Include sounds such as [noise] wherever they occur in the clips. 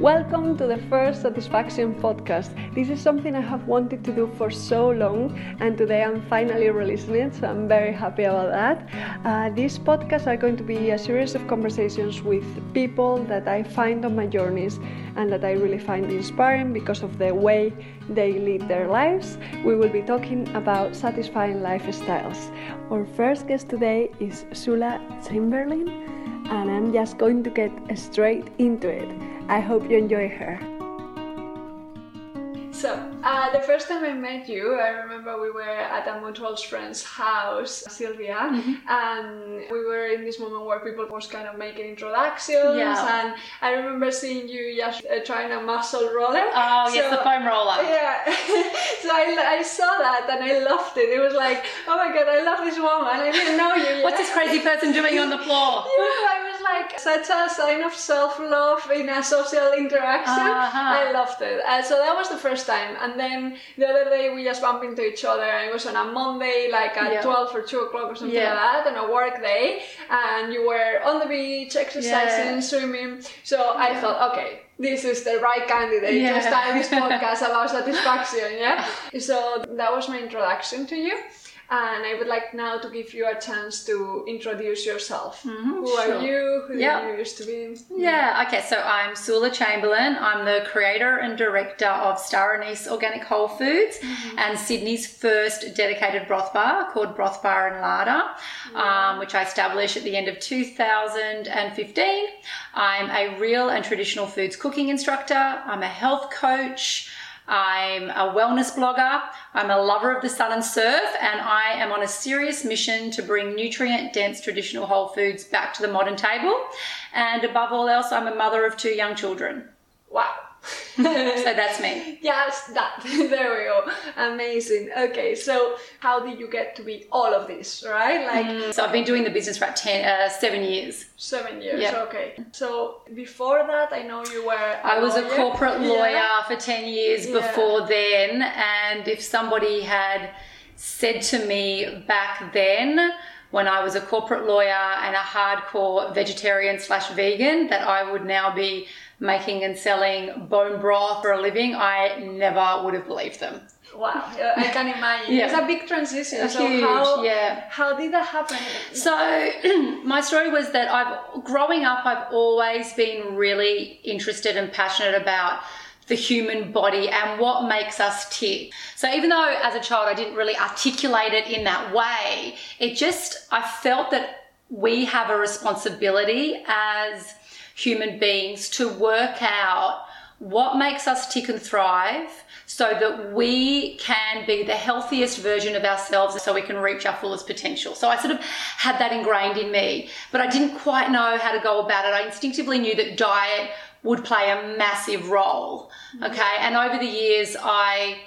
Welcome to the first Satisfaction podcast. This is something I have wanted to do for so long, and today I'm finally releasing it, so I'm very happy about that. Uh, these podcasts are going to be a series of conversations with people that I find on my journeys and that I really find inspiring because of the way they lead their lives. We will be talking about satisfying lifestyles. Our first guest today is Sula Chamberlain, and I'm just going to get straight into it. I hope you enjoy her. So, uh, the first time I met you, I remember we were at a mutual friend's house, Sylvia, mm-hmm. and we were in this moment where people was kind of making introductions, yeah. and I remember seeing you just uh, trying a muscle roller. Oh, so, yes, the foam roller. Yeah. [laughs] so I, I saw that and I loved it. It was like, oh my god, I love this woman. I didn't know you yet. What's this crazy person doing on the floor? [laughs] yeah, like such a sign of self-love in a social interaction. Uh-huh. I loved it. Uh, so that was the first time, and then the other day we just bumped into each other, and it was on a Monday, like at yeah. twelve or two o'clock or something yeah. like that, on a work day, and you were on the beach exercising, yeah. swimming. So I thought, okay, this is the right candidate yeah. to start this [laughs] podcast about satisfaction. Yeah. So that was my introduction to you and I would like now to give you a chance to introduce yourself. Mm-hmm, Who sure. are you? Who yep. you used to be? Yeah, okay, so I'm Sula Chamberlain. I'm the creator and director of Star Anise Organic Whole Foods mm-hmm. and Sydney's first dedicated broth bar called Broth Bar and Larder, yeah. um, which I established at the end of 2015. I'm a real and traditional foods cooking instructor, I'm a health coach. I'm a wellness blogger. I'm a lover of the sun and surf, and I am on a serious mission to bring nutrient dense traditional whole foods back to the modern table. And above all else, I'm a mother of two young children. So [laughs] that's me. Yes, that. [laughs] there we go. Amazing. Okay, so how did you get to be all of this, right? Like, mm, so I've been doing the business for ten, uh, seven years. Seven years. Yep. Okay. So before that, I know you were. I was lawyer. a corporate lawyer yeah. for ten years yeah. before then, and if somebody had said to me back then when I was a corporate lawyer and a hardcore vegetarian slash vegan that I would now be making and selling bone broth for a living, I never would have believed them. Wow, I can imagine. yeah. It's a big transition. A so huge, how, yeah. how did that happen? So [clears throat] my story was that I've growing up I've always been really interested and passionate about the human body and what makes us tick. So even though as a child I didn't really articulate it in that way, it just I felt that we have a responsibility as human beings to work out what makes us tick and thrive so that we can be the healthiest version of ourselves so we can reach our fullest potential. So I sort of had that ingrained in me, but I didn't quite know how to go about it. I instinctively knew that diet would play a massive role. Mm-hmm. Okay. And over the years, I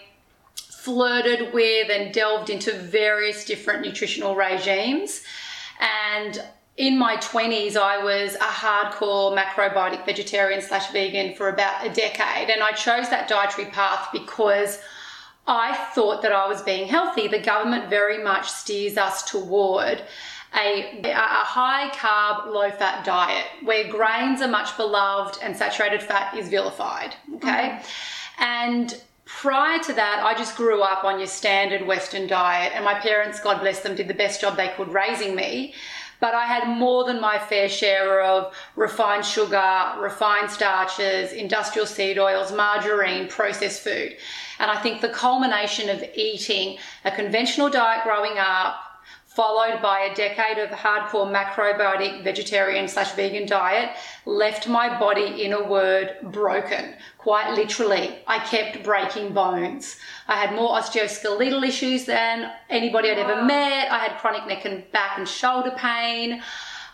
flirted with and delved into various different nutritional regimes. And in my 20s, I was a hardcore macrobiotic vegetarian slash vegan for about a decade. And I chose that dietary path because I thought that I was being healthy. The government very much steers us toward a, a high carb, low fat diet where grains are much beloved and saturated fat is vilified. Okay. Mm-hmm. And prior to that, I just grew up on your standard Western diet, and my parents, God bless them, did the best job they could raising me but I had more than my fair share of refined sugar, refined starches, industrial seed oils, margarine, processed food. And I think the culmination of eating a conventional diet growing up, followed by a decade of hardcore macrobiotic vegetarian slash vegan diet, left my body, in a word, broken. Quite literally, I kept breaking bones. I had more osteoskeletal issues than anybody I'd ever met. I had chronic neck and back and shoulder pain.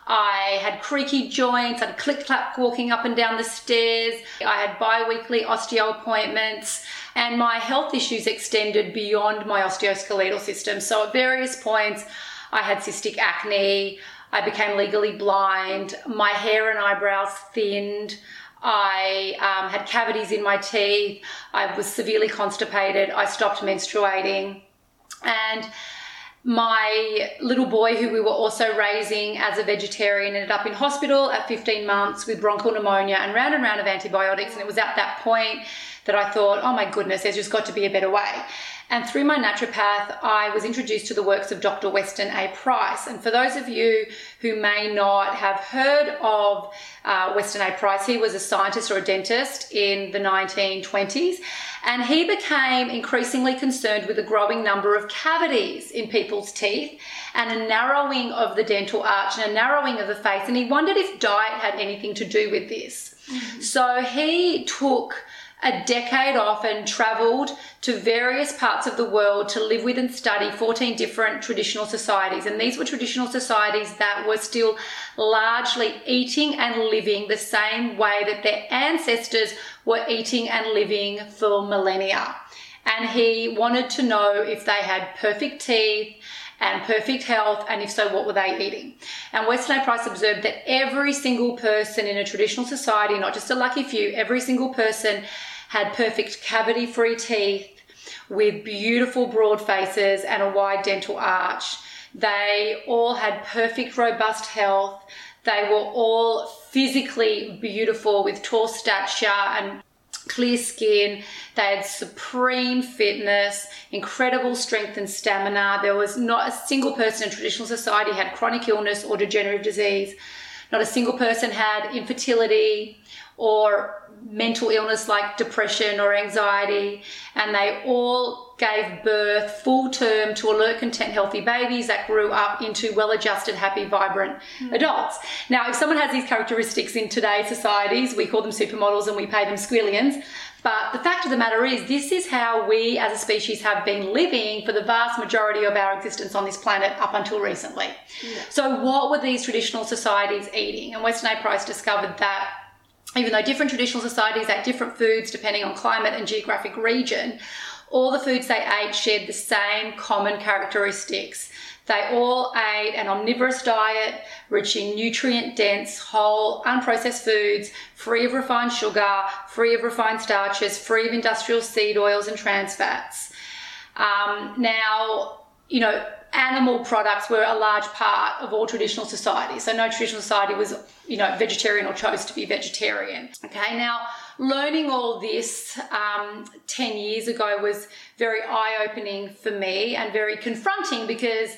I had creaky joints, I had click clap walking up and down the stairs. I had bi weekly osteo appointments, and my health issues extended beyond my osteoskeletal system. So at various points, I had cystic acne, I became legally blind, my hair and eyebrows thinned. I um, had cavities in my teeth. I was severely constipated. I stopped menstruating. And my little boy, who we were also raising as a vegetarian, ended up in hospital at 15 months with bronchial pneumonia and round and round of antibiotics. And it was at that point that I thought, oh my goodness, there's just got to be a better way. And through my naturopath, I was introduced to the works of Dr. Weston A. Price. And for those of you who may not have heard of uh, Weston A. Price, he was a scientist or a dentist in the 1920s. And he became increasingly concerned with the growing number of cavities in people's teeth and a narrowing of the dental arch and a narrowing of the face. And he wondered if diet had anything to do with this. Mm-hmm. So he took a decade off and traveled to various parts of the world to live with and study 14 different traditional societies. And these were traditional societies that were still largely eating and living the same way that their ancestors were eating and living for millennia. And he wanted to know if they had perfect teeth and perfect health, and if so, what were they eating? And Weston A. Price observed that every single person in a traditional society, not just a lucky few, every single person had perfect cavity free teeth with beautiful broad faces and a wide dental arch. They all had perfect, robust health. They were all physically beautiful with tall stature and clear skin. They had supreme fitness, incredible strength and stamina. There was not a single person in traditional society had chronic illness or degenerative disease. Not a single person had infertility or mental illness like depression or anxiety, and they all gave birth full term to alert, content, healthy babies that grew up into well adjusted, happy, vibrant mm. adults. Now, if someone has these characteristics in today's societies, we call them supermodels and we pay them squillions. But the fact of the matter is, this is how we as a species have been living for the vast majority of our existence on this planet up until recently. Yeah. So, what were these traditional societies eating? And Weston A. Price discovered that even though different traditional societies ate different foods depending on climate and geographic region, all the foods they ate shared the same common characteristics. They all ate an omnivorous diet rich in nutrient dense, whole, unprocessed foods, free of refined sugar, free of refined starches, free of industrial seed oils and trans fats. Um, now, you know, animal products were a large part of all traditional societies. So no traditional society was, you know, vegetarian or chose to be vegetarian. Okay, now learning all this um, 10 years ago was very eye opening for me and very confronting because,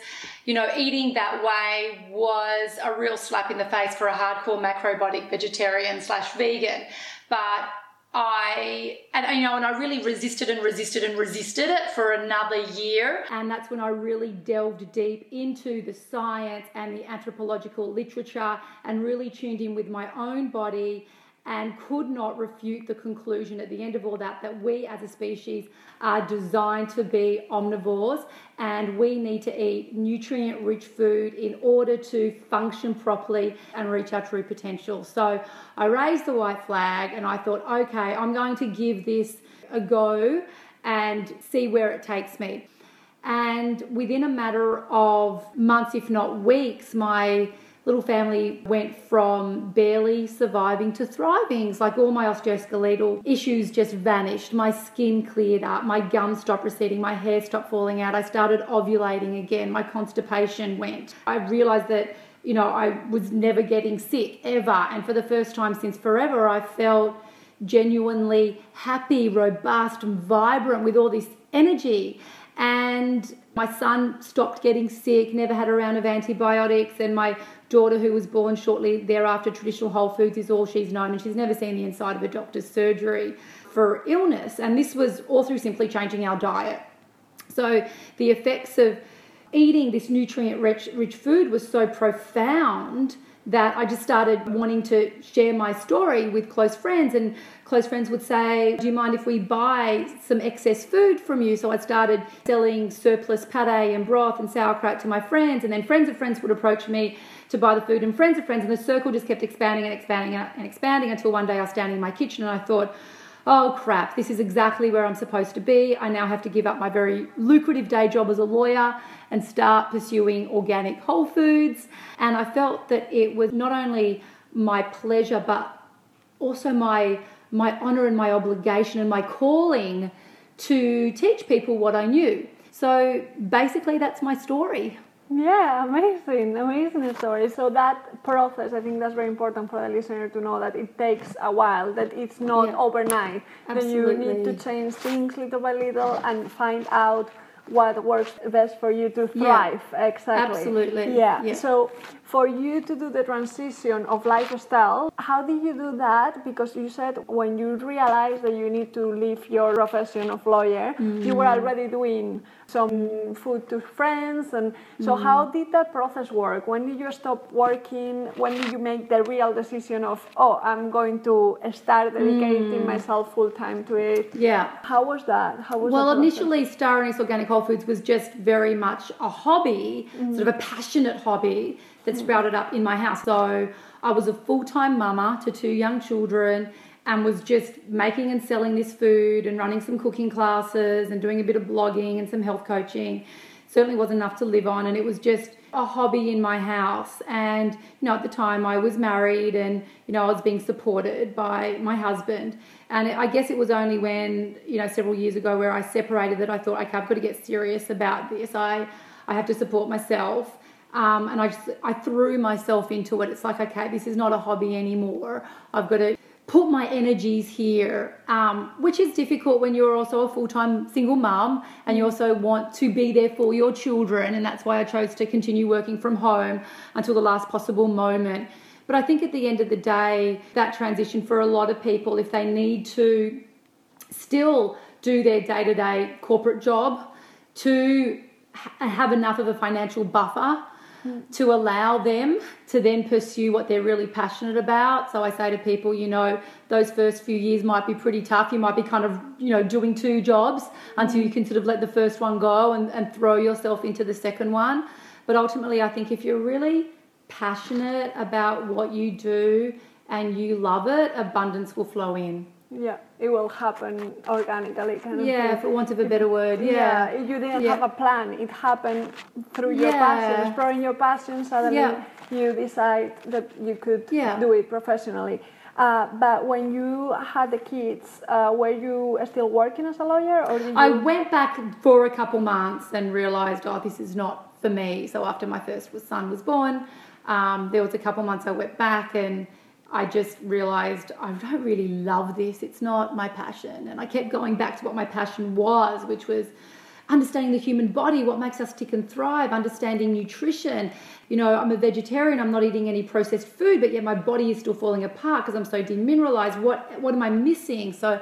you know, eating that way was a real slap in the face for a hardcore macrobiotic vegetarian slash vegan. But I and you know and I really resisted and resisted and resisted it for another year. And that's when I really delved deep into the science and the anthropological literature and really tuned in with my own body and could not refute the conclusion at the end of all that that we as a species are designed to be omnivores and we need to eat nutrient rich food in order to function properly and reach our true potential. So I raised the white flag and I thought, okay, I'm going to give this a go and see where it takes me. And within a matter of months, if not weeks, my little family went from barely surviving to thriving. It's like all my osteoskeletal issues just vanished. My skin cleared up, my gums stopped receding, my hair stopped falling out. I started ovulating again, my constipation went. I realized that, you know, I was never getting sick ever. And for the first time since forever, I felt genuinely happy, robust, and vibrant with all this energy. And my son stopped getting sick, never had a round of antibiotics, and my daughter, who was born shortly thereafter, traditional Whole Foods is all she's known, and she's never seen the inside of a doctor's surgery for illness. And this was all through simply changing our diet. So the effects of eating this nutrient rich, rich food was so profound that I just started wanting to share my story with close friends. And close friends would say, Do you mind if we buy some excess food from you? So I started selling surplus pate and broth and sauerkraut to my friends. And then friends of friends would approach me to buy the food, and friends of friends. And the circle just kept expanding and expanding and expanding until one day I was standing in my kitchen and I thought, oh crap, this is exactly where I'm supposed to be. I now have to give up my very lucrative day job as a lawyer and start pursuing organic whole foods. And I felt that it was not only my pleasure, but also my my honor and my obligation and my calling to teach people what I knew. So basically, that's my story. Yeah, amazing, amazing story. So that process, I think that's very important for the listener to know that it takes a while, that it's not yeah. overnight. Absolutely. That you need to change things little by little and find out what works best for you to thrive. Yeah. Exactly. Absolutely. Yeah. yeah. So for you to do the transition of lifestyle, how did you do that? Because you said when you realized that you need to leave your profession of lawyer, mm. you were already doing some food to friends and so mm. how did that process work? When did you stop working? When did you make the real decision of oh i'm going to start dedicating mm. myself full time to it yeah. How was that? How was well initially star anise organic whole foods was just very much a hobby mm. sort of a passionate hobby that sprouted up in my house. So i was a full-time mama to two young children and was just making and selling this food and running some cooking classes and doing a bit of blogging and some health coaching. Certainly wasn't enough to live on, and it was just a hobby in my house. And you know, at the time I was married, and you know, I was being supported by my husband. And I guess it was only when you know several years ago where I separated that I thought, okay, I've got to get serious about this. I I have to support myself. Um, and I just I threw myself into it. It's like, okay, this is not a hobby anymore. I've got to put my energies here, um, which is difficult when you're also a full time single mum and you also want to be there for your children. And that's why I chose to continue working from home until the last possible moment. But I think at the end of the day, that transition for a lot of people, if they need to still do their day to day corporate job, to have enough of a financial buffer to allow them to then pursue what they're really passionate about. So I say to people, you know, those first few years might be pretty tough. You might be kind of, you know, doing two jobs until you can sort of let the first one go and, and throw yourself into the second one. But ultimately, I think if you're really passionate about what you do and you love it, abundance will flow in. Yeah, it will happen organically. Kind of yeah, thing. for want of a better word. Yeah, yeah you didn't yeah. have a plan. It happened through your yeah. passion, exploring your passion. Suddenly, you decide that you could do it professionally. Uh, but when you had the kids, uh, were you still working as a lawyer, or I went back for a couple months and realised, oh, this is not for me. So after my first son was born, um, there was a couple months I went back and I just realized I don't really love this. It's not my passion. And I kept going back to what my passion was, which was understanding the human body, what makes us tick and thrive, understanding nutrition. You know, I'm a vegetarian, I'm not eating any processed food, but yet my body is still falling apart because I'm so demineralized. What what am I missing? So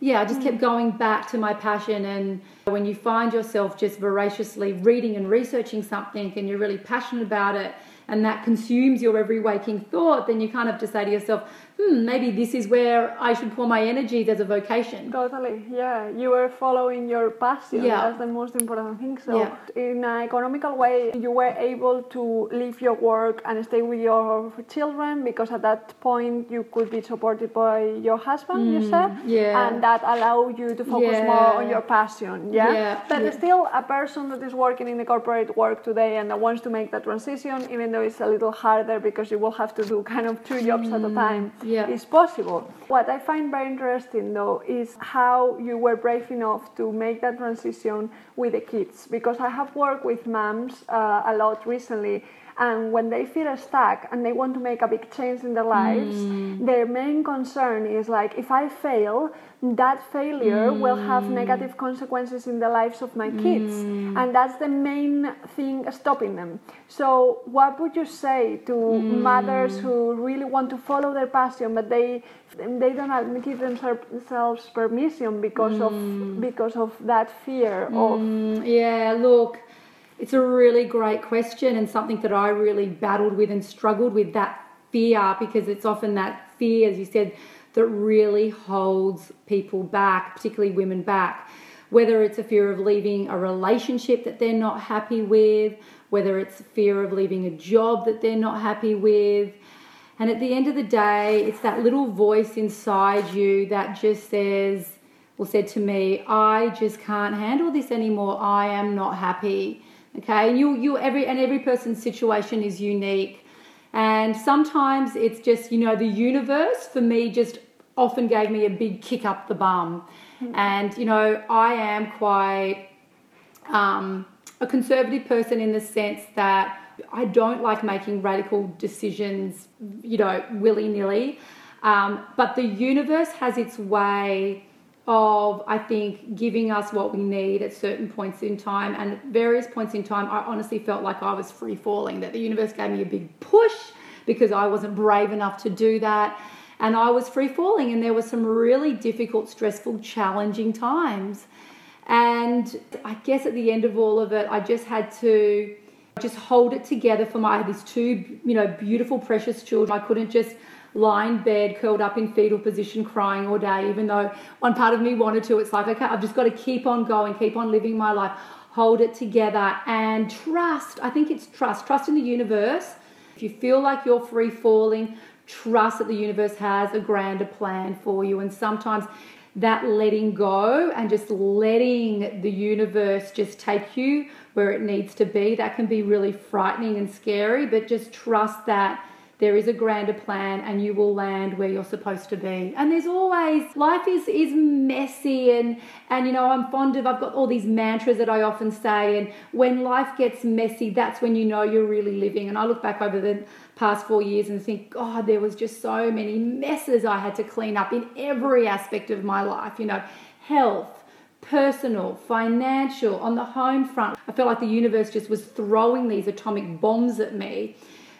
yeah, I just kept mm. going back to my passion. And when you find yourself just voraciously reading and researching something and you're really passionate about it, and that consumes your every waking thought, then you kind of just say to yourself, hmm, maybe this is where I should pour my energy as a vocation. Totally, yeah. You were following your passion. Yeah. That's the most important thing. So, yeah. in an economical way, you were able to leave your work and stay with your children because at that point you could be supported by your husband, mm, you said? Yeah. And that allowed you to focus yeah. more on your passion, yeah? yeah. But still, a person that is working in the corporate work today and that wants to make that transition, even though it's a little harder because you will have to do kind of two jobs mm, at a mm, time yeah. is possible. What I find very interesting though is how you were brave enough to make that transition with the kids because I have worked with moms uh, a lot recently and when they feel stuck and they want to make a big change in their lives mm. their main concern is like if i fail that failure mm. will have hmm. negative consequences in the lives of my kids mm. and that's the main thing stopping them so what would you say to hmm. mothers who really want to follow their passion but they they don't give themselves permission because of hmm. because of that fear of yeah look it's a really great question and something that I really battled with and struggled with that fear because it's often that fear, as you said, that really holds people back, particularly women back. Whether it's a fear of leaving a relationship that they're not happy with, whether it's fear of leaving a job that they're not happy with. And at the end of the day, it's that little voice inside you that just says, or said to me, I just can't handle this anymore. I am not happy. Okay, and you you every and every person's situation is unique. And sometimes it's just, you know, the universe for me just often gave me a big kick up the bum. Mm-hmm. And, you know, I am quite um, a conservative person in the sense that I don't like making radical decisions, you know, willy nilly. Um, but the universe has its way of, I think, giving us what we need at certain points in time. And at various points in time, I honestly felt like I was free falling, that the universe gave me a big push because I wasn't brave enough to do that. And I was free falling, and there were some really difficult, stressful, challenging times. And I guess at the end of all of it, I just had to just hold it together for my these two, you know, beautiful, precious children. I couldn't just lie in bed, curled up in fetal position, crying all day, even though one part of me wanted to. It's like, okay, I've just got to keep on going, keep on living my life, hold it together, and trust. I think it's trust. Trust in the universe. If you feel like you're free falling, trust that the universe has a grander plan for you. And sometimes that letting go and just letting the universe just take you where it needs to be, that can be really frightening and scary, but just trust that there is a grander plan and you will land where you're supposed to be. And there's always life is is messy and and you know i'm fond of i've got all these mantras that i often say and when life gets messy that's when you know you're really living. And i look back over the past four years and think god there was just so many messes i had to clean up in every aspect of my life you know health personal, financial, on the home front. I felt like the universe just was throwing these atomic bombs at me.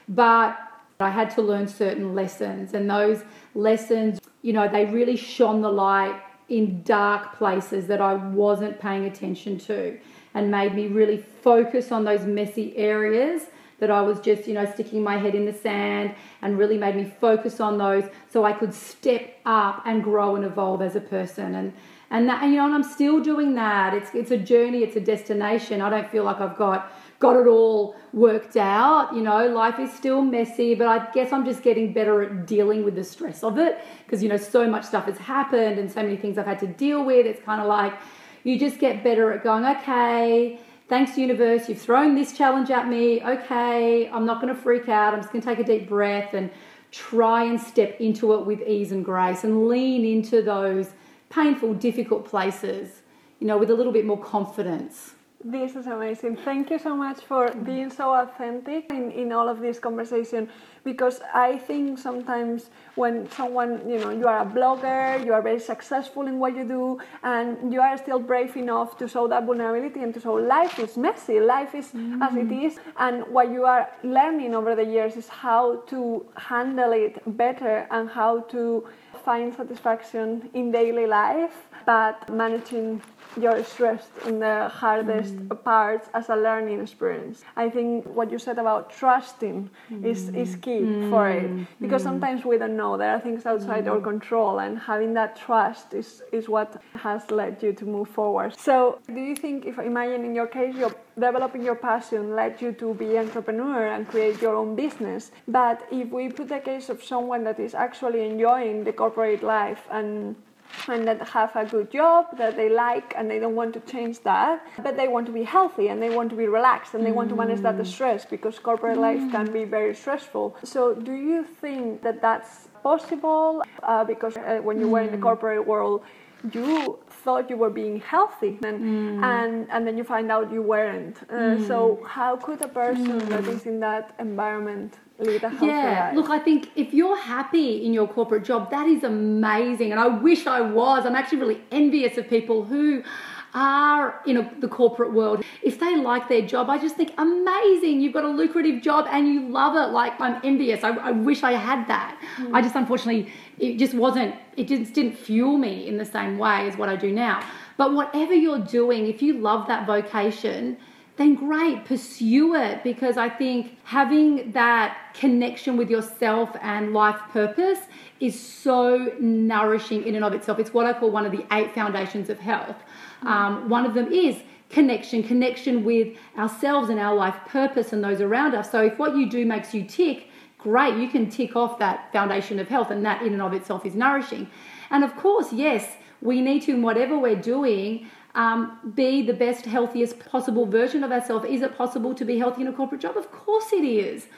But I had to learn certain lessons, and those lessons, you know, they really shone the light in dark places that I wasn't paying attention to and made me really focus on those messy areas that I was just, you know, sticking my head in the sand and really made me focus on those so I could step up and grow and evolve as a person. And and that, and, you know, and I'm still doing that. It's it's a journey, it's a destination. I don't feel like I've got got it all worked out. You know, life is still messy, but I guess I'm just getting better at dealing with the stress of it because, you know, so much stuff has happened and so many things I've had to deal with. It's kind of like you just get better at going, okay, thanks, universe, you've thrown this challenge at me. Okay, I'm not going to freak out. I'm just going to take a deep breath and try and step into it with ease and grace and lean into those painful, difficult places, you know, with a little bit more confidence. This is amazing. Thank you so much for being so authentic in, in all of this conversation because I think sometimes when someone, you know, you are a blogger, you are very successful in what you do, and you are still brave enough to show that vulnerability and to show life is messy, life is mm. as it is, and what you are learning over the years is how to handle it better and how to find satisfaction in daily life, but managing you're stressed in the hardest mm. parts as a learning experience. I think what you said about trusting mm. is, is key mm. for it because mm. sometimes we don't know. There are things outside our mm. control, and having that trust is, is what has led you to move forward. So, do you think, if imagine in your case, you're developing your passion led you to be entrepreneur and create your own business, but if we put the case of someone that is actually enjoying the corporate life and and that have a good job that they like and they don't want to change that but they want to be healthy and they want to be relaxed and they want to manage that stress because corporate life can be very stressful so do you think that that's possible uh, because uh, when you were in the corporate world you thought you were being healthy and mm. and, and then you find out you weren't uh, mm. so how could a person mm. that is in that environment yeah look i think if you're happy in your corporate job that is amazing and i wish i was i'm actually really envious of people who are in a, the corporate world, if they like their job, I just think amazing. You've got a lucrative job and you love it. Like I'm envious. I, I wish I had that. Mm. I just unfortunately it just wasn't. It just didn't fuel me in the same way as what I do now. But whatever you're doing, if you love that vocation, then great, pursue it because I think having that connection with yourself and life purpose is so nourishing in and of itself. It's what I call one of the eight foundations of health. Um, one of them is connection, connection with ourselves and our life purpose and those around us. So if what you do makes you tick, great, you can tick off that foundation of health, and that in and of itself is nourishing. And of course, yes, we need to, in whatever we're doing, um, be the best, healthiest possible version of ourselves. Is it possible to be healthy in a corporate job? Of course it is.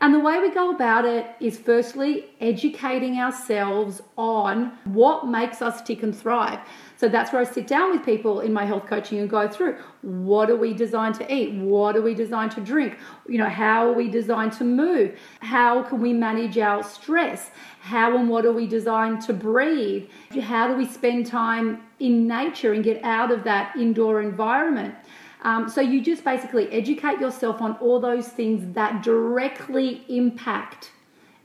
And the way we go about it is firstly educating ourselves on what makes us tick and thrive. So that's where I sit down with people in my health coaching and go through what are we designed to eat? What are we designed to drink? You know, how are we designed to move? How can we manage our stress? How and what are we designed to breathe? How do we spend time in nature and get out of that indoor environment? Um, so you just basically educate yourself on all those things that directly impact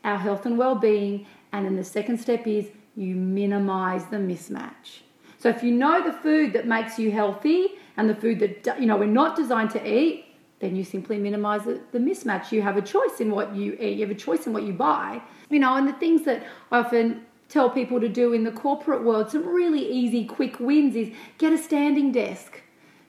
our health and well-being. And then the second step is you minimize the mismatch. So if you know the food that makes you healthy and the food that you know we're not designed to eat, then you simply minimize the, the mismatch. You have a choice in what you eat. You have a choice in what you buy. You know, and the things that often tell people to do in the corporate world, some really easy, quick wins is get a standing desk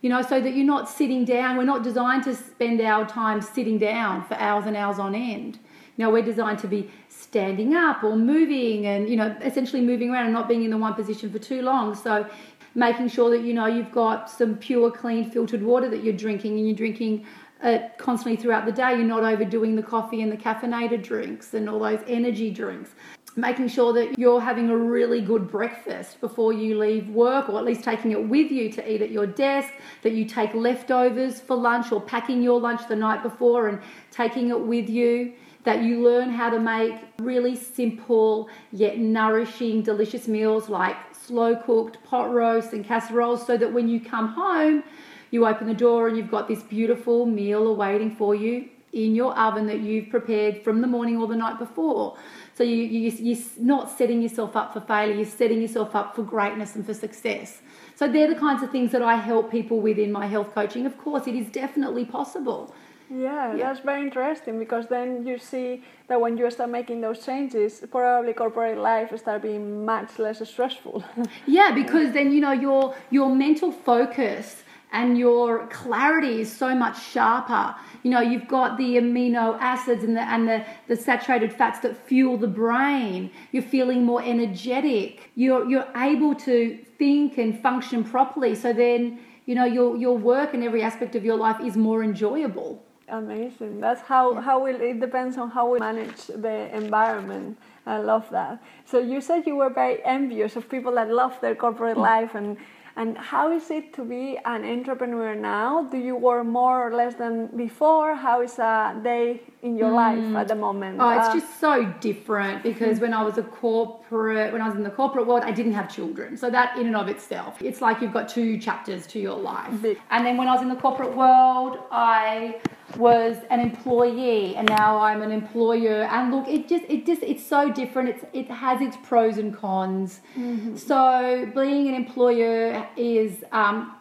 you know, so that you're not sitting down. We're not designed to spend our time sitting down for hours and hours on end. You know, we're designed to be standing up or moving and, you know, essentially moving around and not being in the one position for too long. So making sure that, you know, you've got some pure, clean, filtered water that you're drinking and you're drinking it constantly throughout the day. You're not overdoing the coffee and the caffeinated drinks and all those energy drinks making sure that you're having a really good breakfast before you leave work, or at least taking it with you to eat at your desk, that you take leftovers for lunch, or packing your lunch the night before and taking it with you. That you learn how to make really simple yet nourishing, delicious meals like slow cooked pot roasts and casseroles, so that when you come home, you open the door and you've got this beautiful meal awaiting for you in your oven that you've prepared from the morning or the night before. So you, you, you're not setting yourself up for failure, you're setting yourself up for greatness and for success. So they're the kinds of things that I help people with in my health coaching. Of course, it is definitely possible. Yeah, yeah, that's very interesting because then you see that when you start making those changes, probably corporate life start being much less stressful. [laughs] yeah, because then you know your your mental focus and your clarity is so much sharper. You know, you've got the amino acids and the and the, the saturated fats that fuel the brain. You're feeling more energetic. You're you're able to think and function properly. So then, you know, your your work and every aspect of your life is more enjoyable. Amazing. That's how how we, it depends on how we manage the environment. I love that. So you said you were very envious of people that love their corporate mm. life and and how is it to be an entrepreneur now? Do you work more or less than before? How is a day in your mm. life at the moment? Oh, it's uh, just so different because when I was a corporate, when I was in the corporate world, I didn't have children. So that in and of itself, it's like you've got two chapters to your life. Big. And then when I was in the corporate world, I was an employee and now I'm an employer. And look it just it just it's so different. It's it has its pros and cons. Mm-hmm. so being an employer is um,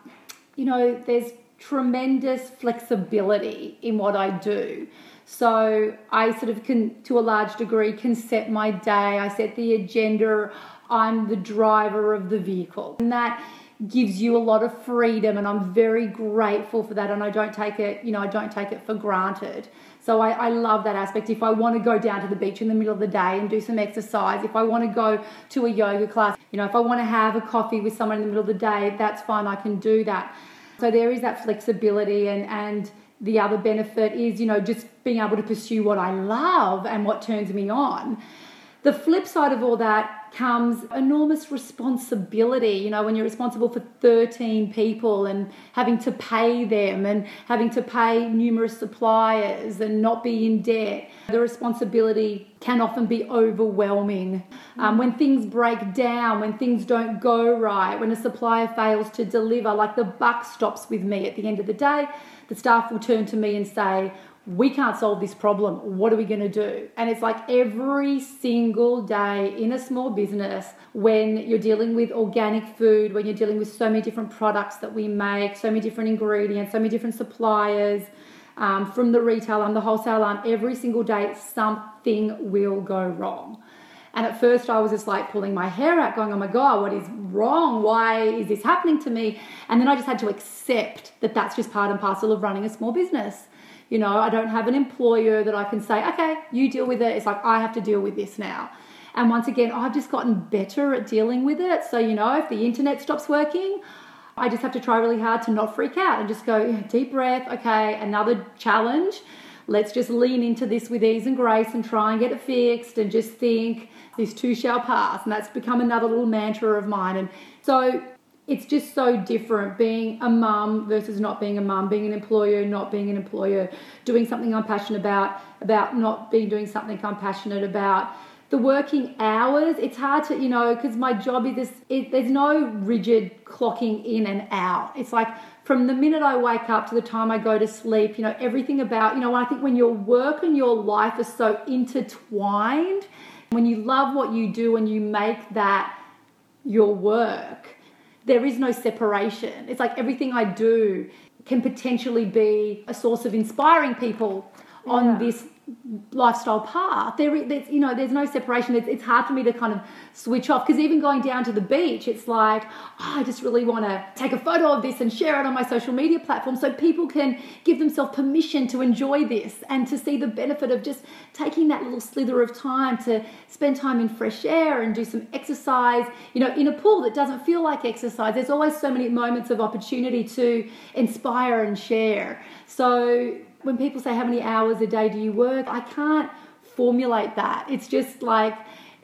you know there's tremendous flexibility in what I do. So I sort of can to a large degree can set my day. I set the agenda. I'm the driver of the vehicle. And that gives you a lot of freedom and I'm very grateful for that and I don't take it, you know, I don't take it for granted. So I, I, love that aspect. If I want to go down to the beach in the middle of the day and do some exercise, if I want to go to a yoga class, you know, if I want to have a coffee with someone in the middle of the day, that's fine, I can do that. So there is that flexibility and and the other benefit is, you know, just being able to pursue what I love and what turns me on. The flip side of all that comes enormous responsibility. You know, when you're responsible for 13 people and having to pay them and having to pay numerous suppliers and not be in debt, the responsibility can often be overwhelming. Um, when things break down, when things don't go right, when a supplier fails to deliver, like the buck stops with me at the end of the day, the staff will turn to me and say, we can't solve this problem. What are we going to do? And it's like every single day in a small business when you're dealing with organic food, when you're dealing with so many different products that we make, so many different ingredients, so many different suppliers. Um, from the retail and the wholesale arm, every single day something will go wrong. And at first, I was just like pulling my hair out, going, Oh my God, what is wrong? Why is this happening to me? And then I just had to accept that that's just part and parcel of running a small business. You know, I don't have an employer that I can say, okay, you deal with it. It's like I have to deal with this now. And once again, I've just gotten better at dealing with it. So, you know, if the internet stops working, I just have to try really hard to not freak out and just go, deep breath, okay, another challenge. let's just lean into this with ease and grace and try and get it fixed and just think this too shall pass. And that's become another little mantra of mine. And so it's just so different being a mum versus not being a mum, being an employer, not being an employer, doing something I'm passionate about, about not being doing something I'm passionate about. The working hours, it's hard to, you know, because my job is this, it, there's no rigid clocking in and out. It's like from the minute I wake up to the time I go to sleep, you know, everything about, you know, I think when your work and your life are so intertwined, when you love what you do and you make that your work, there is no separation. It's like everything I do can potentially be a source of inspiring people on yeah. this lifestyle path. There, there's, you know, there's no separation. It's, it's hard for me to kind of switch off because even going down to the beach, it's like, oh, I just really want to take a photo of this and share it on my social media platform so people can give themselves permission to enjoy this and to see the benefit of just taking that little slither of time to spend time in fresh air and do some exercise, you know, in a pool that doesn't feel like exercise. There's always so many moments of opportunity to inspire and share. So when people say how many hours a day do you work, I can't formulate that. It's just like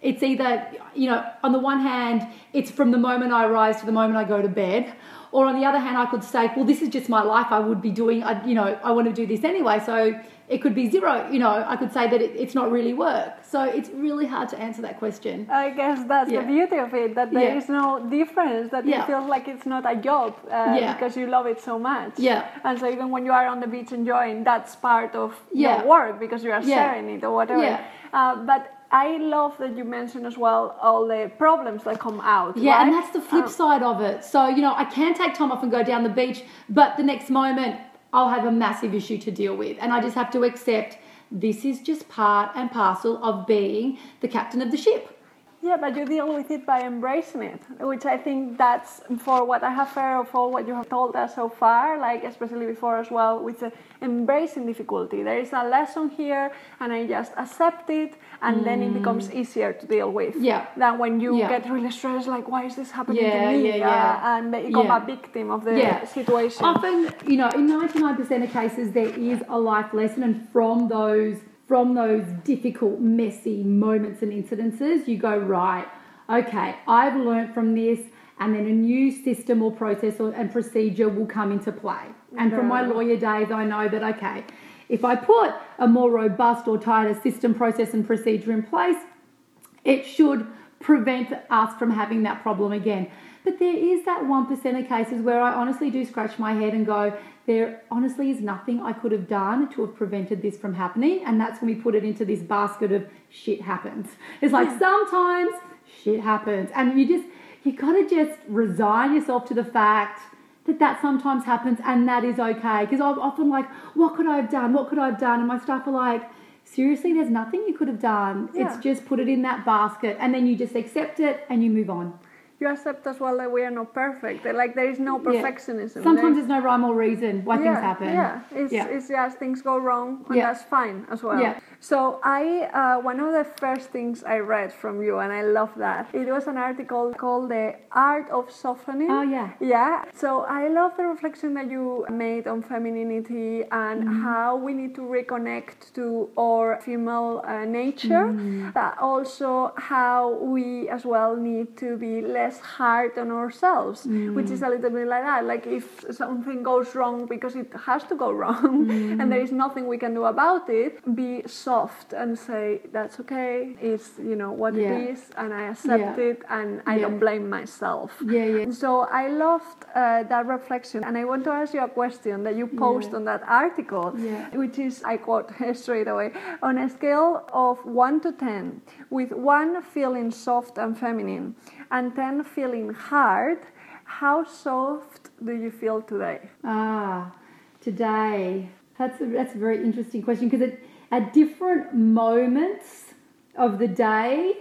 it's either you know on the one hand it's from the moment I rise to the moment I go to bed or on the other hand I could say well this is just my life I would be doing. I, you know I want to do this anyway. So it could be zero. You know, I could say that it, it's not really work. So it's really hard to answer that question. I guess that's yeah. the beauty of it that there yeah. is no difference. That yeah. it feels like it's not a job uh, because you love it so much. Yeah. And so even when you are on the beach enjoying, that's part of your work because you are sharing it or whatever. Yeah. Uh, but I love that you mentioned as well all the problems that come out. Yeah, right? and that's the flip um, side of it. So, you know, I can take time off and go down the beach, but the next moment I'll have a massive issue to deal with. And I just have to accept this is just part and parcel of being the captain of the ship. Yeah, but you deal with it by embracing it, which I think that's for what I have heard of all what you have told us so far, like especially before as well, with embracing difficulty. There is a lesson here, and I just accept it, and mm. then it becomes mm. easier to deal with. Yeah. Than when you yeah. get really stressed, like why is this happening yeah, to me? Yeah, yeah. Uh, and become yeah. a victim of the situation. Often, you know, in ninety nine percent of cases, there is a life lesson, and from those from those difficult, messy moments and incidences, you go, right, okay, I've learned from this, and then a new system or process or, and procedure will come into play. And from my lawyer days, I know that, okay, if I put a more robust or tighter system, process, and procedure in place, it should prevent us from having that problem again. But there is that 1% of cases where I honestly do scratch my head and go, there honestly is nothing I could have done to have prevented this from happening. And that's when we put it into this basket of shit happens. It's like yeah. sometimes shit happens. And you just, you got to just resign yourself to the fact that that sometimes happens and that is okay. Because I'm often like, what could I have done? What could I have done? And my staff are like, seriously, there's nothing you could have done. Yeah. It's just put it in that basket and then you just accept it and you move on you accept as well that we are not perfect. Like there is no perfectionism. Yeah. Sometimes there's, no rhyme or reason why yeah, things happen. Yeah, it's, yeah. it's just things go wrong, and that's fine as well. Yeah. So I, uh, one of the first things I read from you, and I love that. It was an article called "The Art of Softening." Oh yeah. Yeah. So I love the reflection that you made on femininity and mm. how we need to reconnect to our female uh, nature. Mm. But also how we as well need to be less less hard on ourselves, mm. which is a little bit like that. Like if something goes wrong because it has to go [laughs] wrong mm. and there is nothing we can do about it, be soft and say, that's okay, it's, you know, what yeah. it is and I accept yeah. it and I yeah. don't blame myself. Yeah, yeah. So I loved uh, that reflection and I want to ask you a question that you post on that article, which is, I quote [laughs] straight away, on a scale of 1 to 10, with 1 feeling soft and feminine and 10 feeling hard, how soft do you feel today? Ah, today. That's a, that's a very interesting question because at different moments of the day,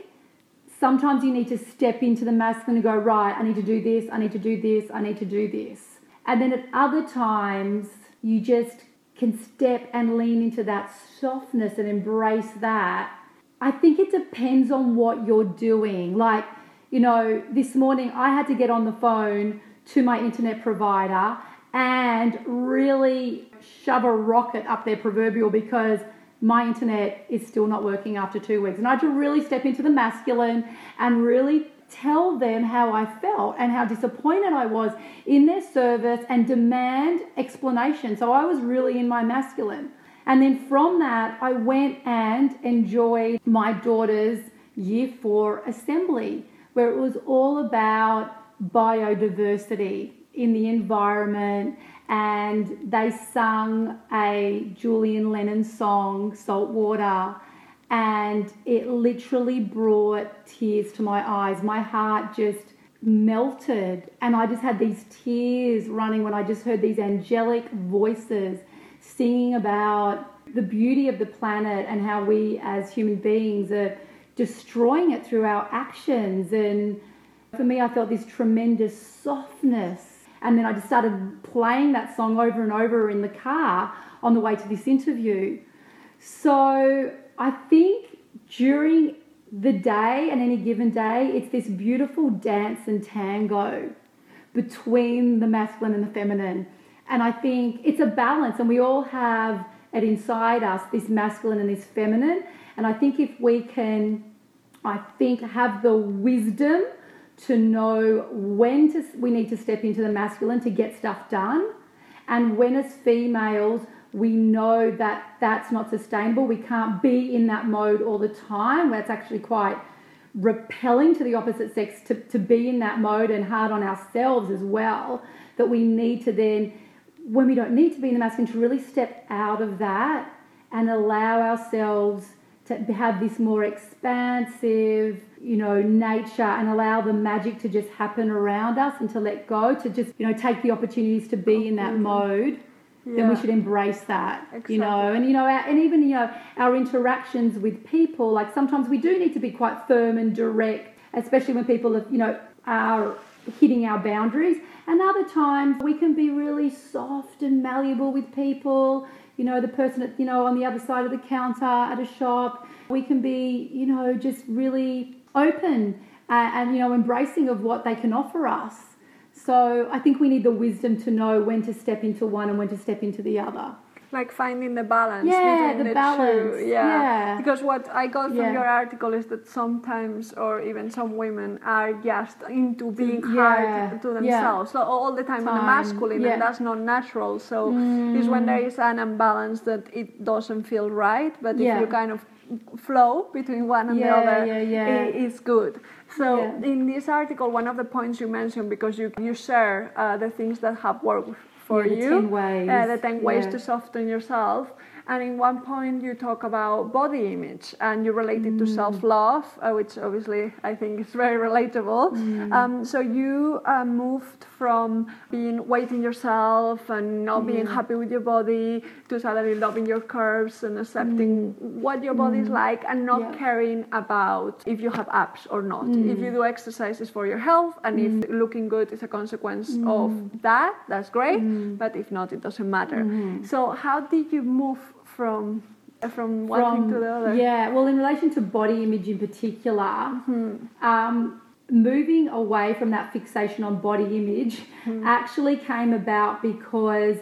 sometimes you need to step into the masculine and go, right, I need to do this, I need to do this, I need to do this. And then at other times, you just can step and lean into that softness and embrace that. I think it depends on what you're doing. Like, you know, this morning I had to get on the phone to my internet provider and really shove a rocket up their proverbial because my internet is still not working after two weeks. And I had to really step into the masculine and really tell them how I felt and how disappointed I was in their service and demand explanation. So I was really in my masculine. And then from that, I went and enjoyed my daughter's year four assembly, where it was all about biodiversity in the environment. And they sung a Julian Lennon song, Saltwater and it literally brought tears to my eyes. My heart just melted, and I just had these tears running when I just heard these angelic voices singing about the beauty of the planet and how we as human beings are destroying it through our actions. And for me, I felt this tremendous softness. And then I just started playing that song over and over in the car on the way to this interview. So I think during the day and any given day, it's this beautiful dance and tango between the masculine and the feminine. And I think it's a balance, and we all have it inside us this masculine and this feminine. And I think if we can, I think, have the wisdom to know when to, we need to step into the masculine to get stuff done, and when as females we know that that's not sustainable. We can't be in that mode all the time. That's actually quite repelling to the opposite sex to, to be in that mode and hard on ourselves as well. That we need to then, when we don't need to be in the masculine, to really step out of that and allow ourselves to have this more expansive, you know, nature and allow the magic to just happen around us and to let go, to just, you know, take the opportunities to be in that mm-hmm. mode yeah. then we should embrace that exactly. you know and you know our, and even you know our interactions with people like sometimes we do need to be quite firm and direct especially when people are, you know are hitting our boundaries and other times we can be really soft and malleable with people you know the person at, you know on the other side of the counter at a shop we can be you know just really open and, and you know embracing of what they can offer us so I think we need the wisdom to know when to step into one and when to step into the other. Like finding the balance. Yeah, the, the, balance. Two. Yeah. yeah. Because what I got from yeah. your article is that sometimes, or even some women, are just into being hard to themselves. So all the time, time. on the masculine, and that's not natural. So mm. it's when there is an imbalance that it doesn't feel right. But if you kind of flow between one and the other, it, it's good. So in this article, one of the points you mentioned because you you share uh, the things that have worked for yeah, the you, 10 ways. Uh, the ten ways to soften yourself. And in one point, you talk about body image and you relate it mm. to self love, uh, which obviously I think is very relatable. Mm. Um, so you uh, moved from being weighting yourself and not being mm. happy with your body to suddenly loving your curves and accepting mm. what your body is mm. like and not yeah. caring about if you have abs or not. Mm. If you do exercises for your health and if looking good is a consequence of that, that's great. But if not, it doesn't matter. So, how did you move from from one from, thing to the other. Yeah, well, in relation to body image in particular, mm-hmm. um, moving away from that fixation on body image mm-hmm. actually came about because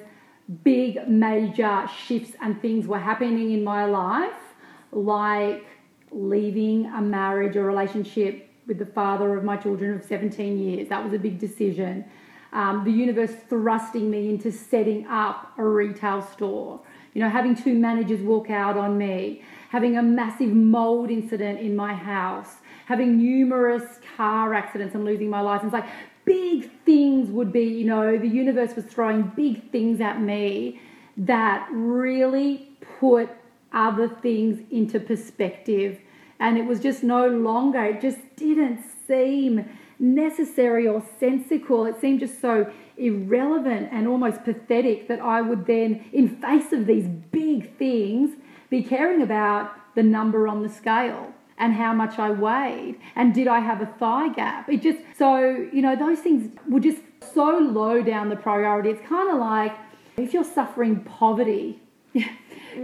big major shifts and things were happening in my life, like leaving a marriage or relationship with the father of my children of 17 years. That was a big decision. Um, the universe thrusting me into setting up a retail store you know, having two managers walk out on me, having a massive mold incident in my house, having numerous car accidents and losing my license. Like big things would be, you know, the universe was throwing big things at me that really put other things into perspective. And it was just no longer, it just didn't seem necessary or sensical. It seemed just so irrelevant and almost pathetic that I would then, in face of these big things, be caring about the number on the scale and how much I weighed and did I have a thigh gap. It just, so, you know, those things were just so low down the priority. It's kind of like if you're suffering poverty, [laughs]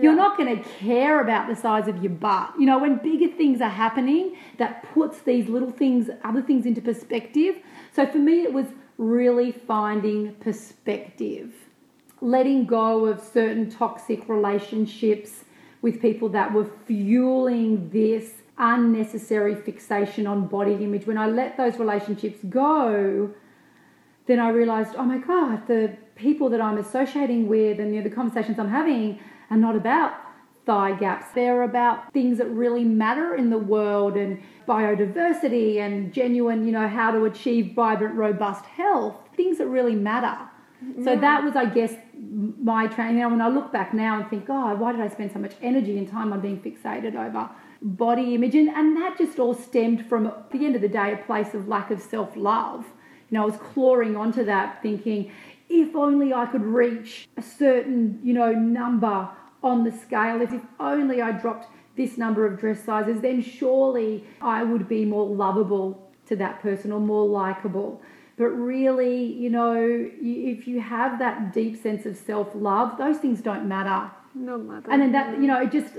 you're not going to care about the size of your butt. You know, when bigger things are happening, that puts these little things, other things into perspective. So for me, it was really finding perspective, letting go of certain toxic relationships with people that were fueling this unnecessary fixation on body image. When I let those relationships go, then I realized, oh my God, the people that I'm associating with and you know, the conversations I'm having are not about thigh gaps. They're about things that really matter in the world and biodiversity and genuine, you know, how to achieve vibrant, robust health, things that really matter. Yeah. So that was, I guess, my training. You know, when I look back now and think, God, why did I spend so much energy and time on being fixated over body image? And, and that just all stemmed from, at the end of the day, a place of lack of self love. You know, I was clawing onto that, thinking, if only I could reach a certain, you know, number on the scale, if only I dropped this number of dress sizes, then surely I would be more lovable to that person or more likable. But really, you know, if you have that deep sense of self love, those things don't matter. No matter. And then that, you know, it just,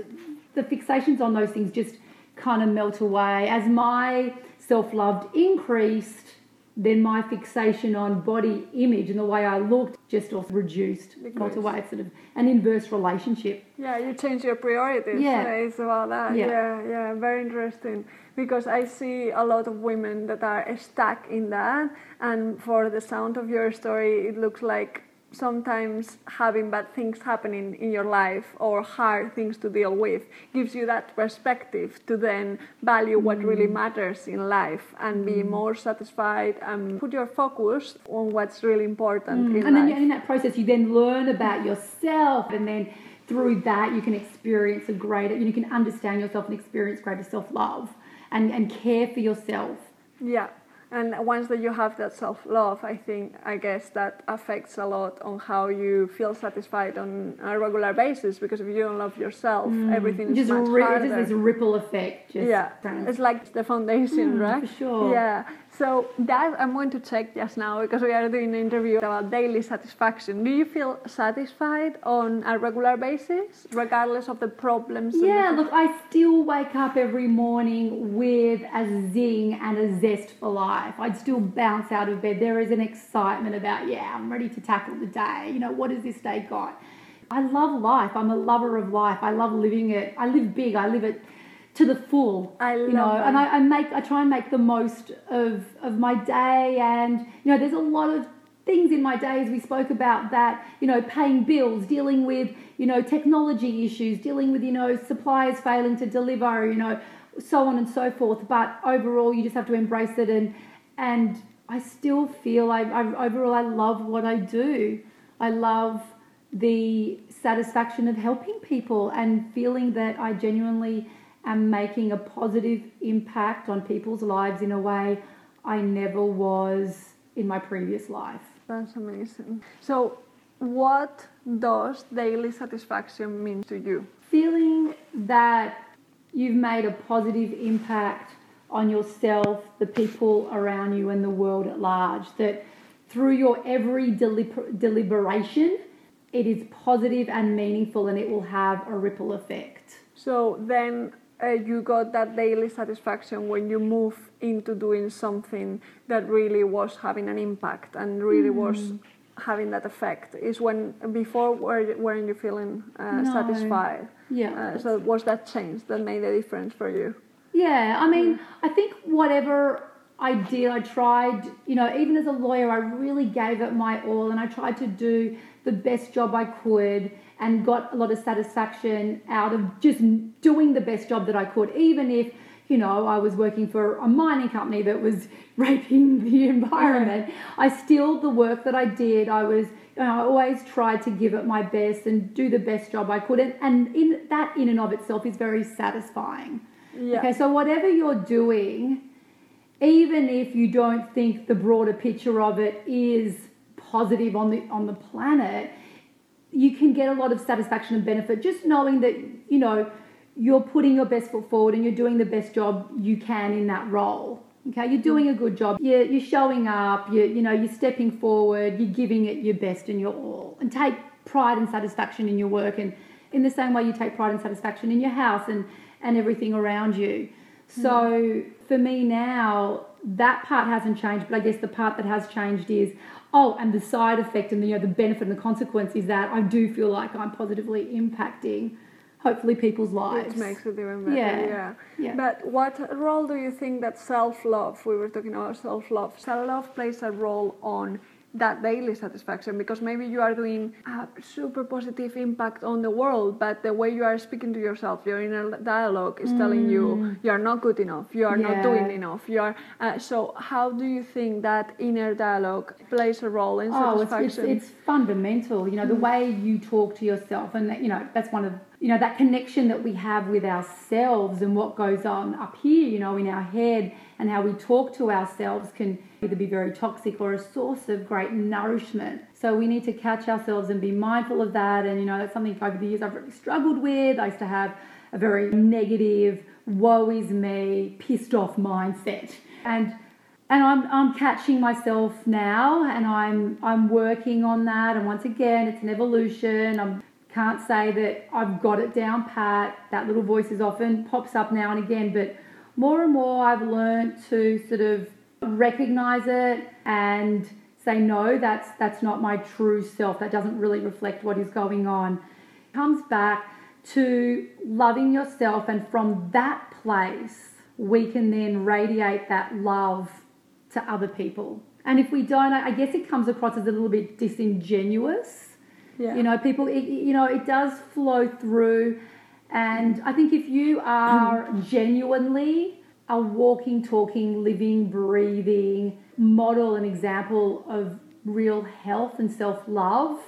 the fixations on those things just kind of melt away. As my self love increased, then my fixation on body image and the way I looked just also reduced, felt away. It's sort of an inverse relationship. Yeah, you change your priorities. Yeah, it's about that. Yeah. yeah, yeah, very interesting. Because I see a lot of women that are stuck in that, and for the sound of your story, it looks like sometimes having bad things happening in your life or hard things to deal with gives you that perspective to then value what mm. really matters in life and be mm. more satisfied and put your focus on what's really important mm. and life. then in that process you then learn about yourself and then through that you can experience a greater you can understand yourself and experience greater self-love and, and care for yourself yeah and once that you have that self-love i think i guess that affects a lot on how you feel satisfied on a regular basis because if you don't love yourself mm. everything is just much ri- harder. just this ripple effect yeah it's like the foundation mm, right for sure yeah so that I'm going to check just now because we are doing an interview about daily satisfaction. Do you feel satisfied on a regular basis, regardless of the problems? Yeah, look, I still wake up every morning with a zing and a zest for life. I'd still bounce out of bed. There is an excitement about, yeah, I'm ready to tackle the day. You know, what has this day got? I love life. I'm a lover of life. I love living it. I live big. I live it to the full. I you know, that. and I, I, make I try and make the most of of my day, and you know, there's a lot of things in my day as we spoke about that you know paying bills dealing with you know technology issues dealing with you know suppliers failing to deliver you know so on and so forth but overall you just have to embrace it and and i still feel I, I overall i love what i do i love the satisfaction of helping people and feeling that i genuinely am making a positive impact on people's lives in a way I never was in my previous life. That's amazing. So, what does daily satisfaction mean to you? Feeling that you've made a positive impact on yourself, the people around you, and the world at large. That through your every deliber- deliberation, it is positive and meaningful and it will have a ripple effect. So, then uh, you got that daily satisfaction when you move into doing something that really was having an impact and really mm. was having that effect is when before were, weren't you feeling uh, no. satisfied yeah uh, so was that change that made a difference for you yeah i mean mm. i think whatever i did i tried you know even as a lawyer i really gave it my all and i tried to do the best job i could and got a lot of satisfaction out of just doing the best job that I could, even if you know I was working for a mining company that was [laughs] raping the environment. I still the work that I did, I was you know, I always tried to give it my best and do the best job I could, and, and in that in and of itself is very satisfying. Yeah. Okay, so whatever you're doing, even if you don't think the broader picture of it is positive on the on the planet you can get a lot of satisfaction and benefit just knowing that you know you're putting your best foot forward and you're doing the best job you can in that role. Okay? You're doing a good job. You're, you're showing up. You you know you're stepping forward. You're giving it your best and your all. And take pride and satisfaction in your work and in the same way you take pride and satisfaction in your house and and everything around you. So mm. for me now that part hasn't changed, but I guess the part that has changed is oh, and the side effect and the, you know, the benefit and the consequence is that I do feel like I'm positively impacting hopefully people's lives. Which makes it even better. Yeah. yeah. Yeah. But what role do you think that self love, we were talking about self love, self love plays a role on that daily satisfaction because maybe you are doing a super positive impact on the world but the way you are speaking to yourself your inner dialogue is mm. telling you mm. you are not good enough you are yeah. not doing enough you are uh, so how do you think that inner dialogue plays a role in oh, satisfaction it's, it's, it's fundamental you know the mm. way you talk to yourself and you know that's one of you know that connection that we have with ourselves and what goes on up here you know in our head and how we talk to ourselves can either be very toxic or a source of great nourishment. So we need to catch ourselves and be mindful of that. And you know, that's something over the years I've really struggled with. I used to have a very negative, woe is me, pissed off mindset. And and I'm, I'm catching myself now and I'm I'm working on that and once again it's an evolution. I can't say that I've got it down pat. That little voice is often pops up now and again, but more and more I've learned to sort of recognize it and say no that's that's not my true self. That doesn't really reflect what is going on. It comes back to loving yourself and from that place we can then radiate that love to other people. And if we don't i guess it comes across as a little bit disingenuous yeah. you know people it, you know it does flow through and i think if you are mm. genuinely a walking, talking, living, breathing model and example of real health and self love.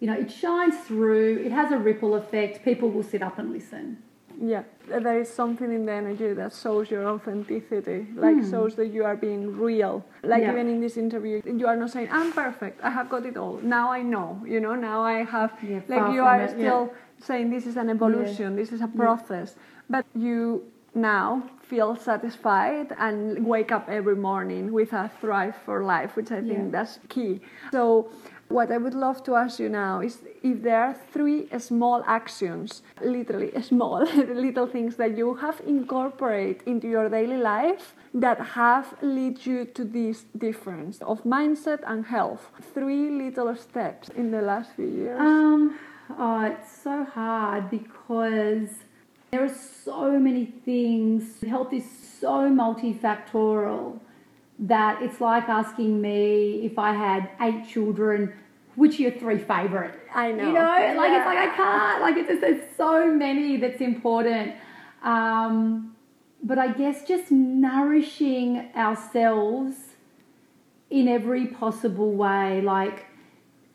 You know, it shines through, it has a ripple effect. People will sit up and listen. Yeah, there is something in the energy that shows your authenticity, like mm. shows that you are being real. Like yeah. even in this interview, you are not saying, I'm perfect, I have got it all. Now I know, you know, now I have, yeah, like you are it, still yeah. saying this is an evolution, this is a process. But you now feel satisfied and wake up every morning with a thrive for life, which I think that's key. So, what I would love to ask you now is if there are three small actions, literally [laughs] small little things that you have incorporated into your daily life that have led you to this difference of mindset and health. Three little steps in the last few years. Um, oh, it's so hard because there are so many things. Health is so multifactorial that it's like asking me if I had eight children, which are your three favourite? I know. You know, yeah. like it's like I can't. Like it's just there's so many that's important. Um, but I guess just nourishing ourselves in every possible way, like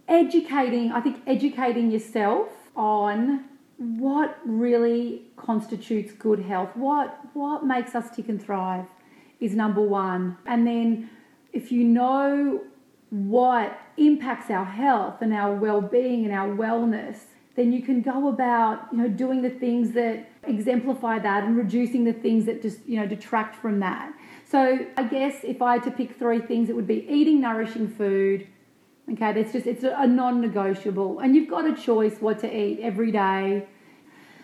educating. I think educating yourself on what really constitutes good health, what what makes us tick and thrive is number 1. And then if you know what impacts our health and our well-being and our wellness, then you can go about, you know, doing the things that exemplify that and reducing the things that just, you know, detract from that. So, I guess if I had to pick three things, it would be eating nourishing food, Okay, that's just it's a non-negotiable, and you've got a choice what to eat every day.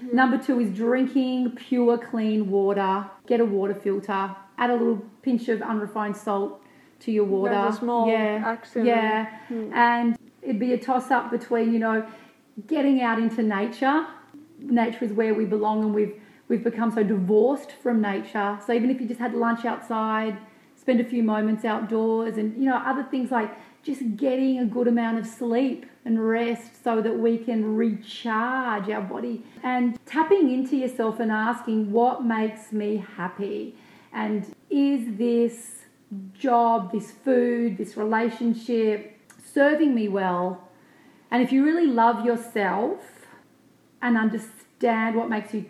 Mm. Number two is drinking pure, clean water. Get a water filter. Add a little pinch of unrefined salt to your water. That's a small yeah, accent. Yeah, mm. and it'd be a toss-up between you know getting out into nature. Nature is where we belong, and we've we've become so divorced from nature. So even if you just had lunch outside, spend a few moments outdoors, and you know other things like just getting a good amount of sleep and rest so that we can recharge our body and tapping into yourself and asking what makes me happy and is this job, this food, this relationship serving me well? And if you really love yourself and understand what makes you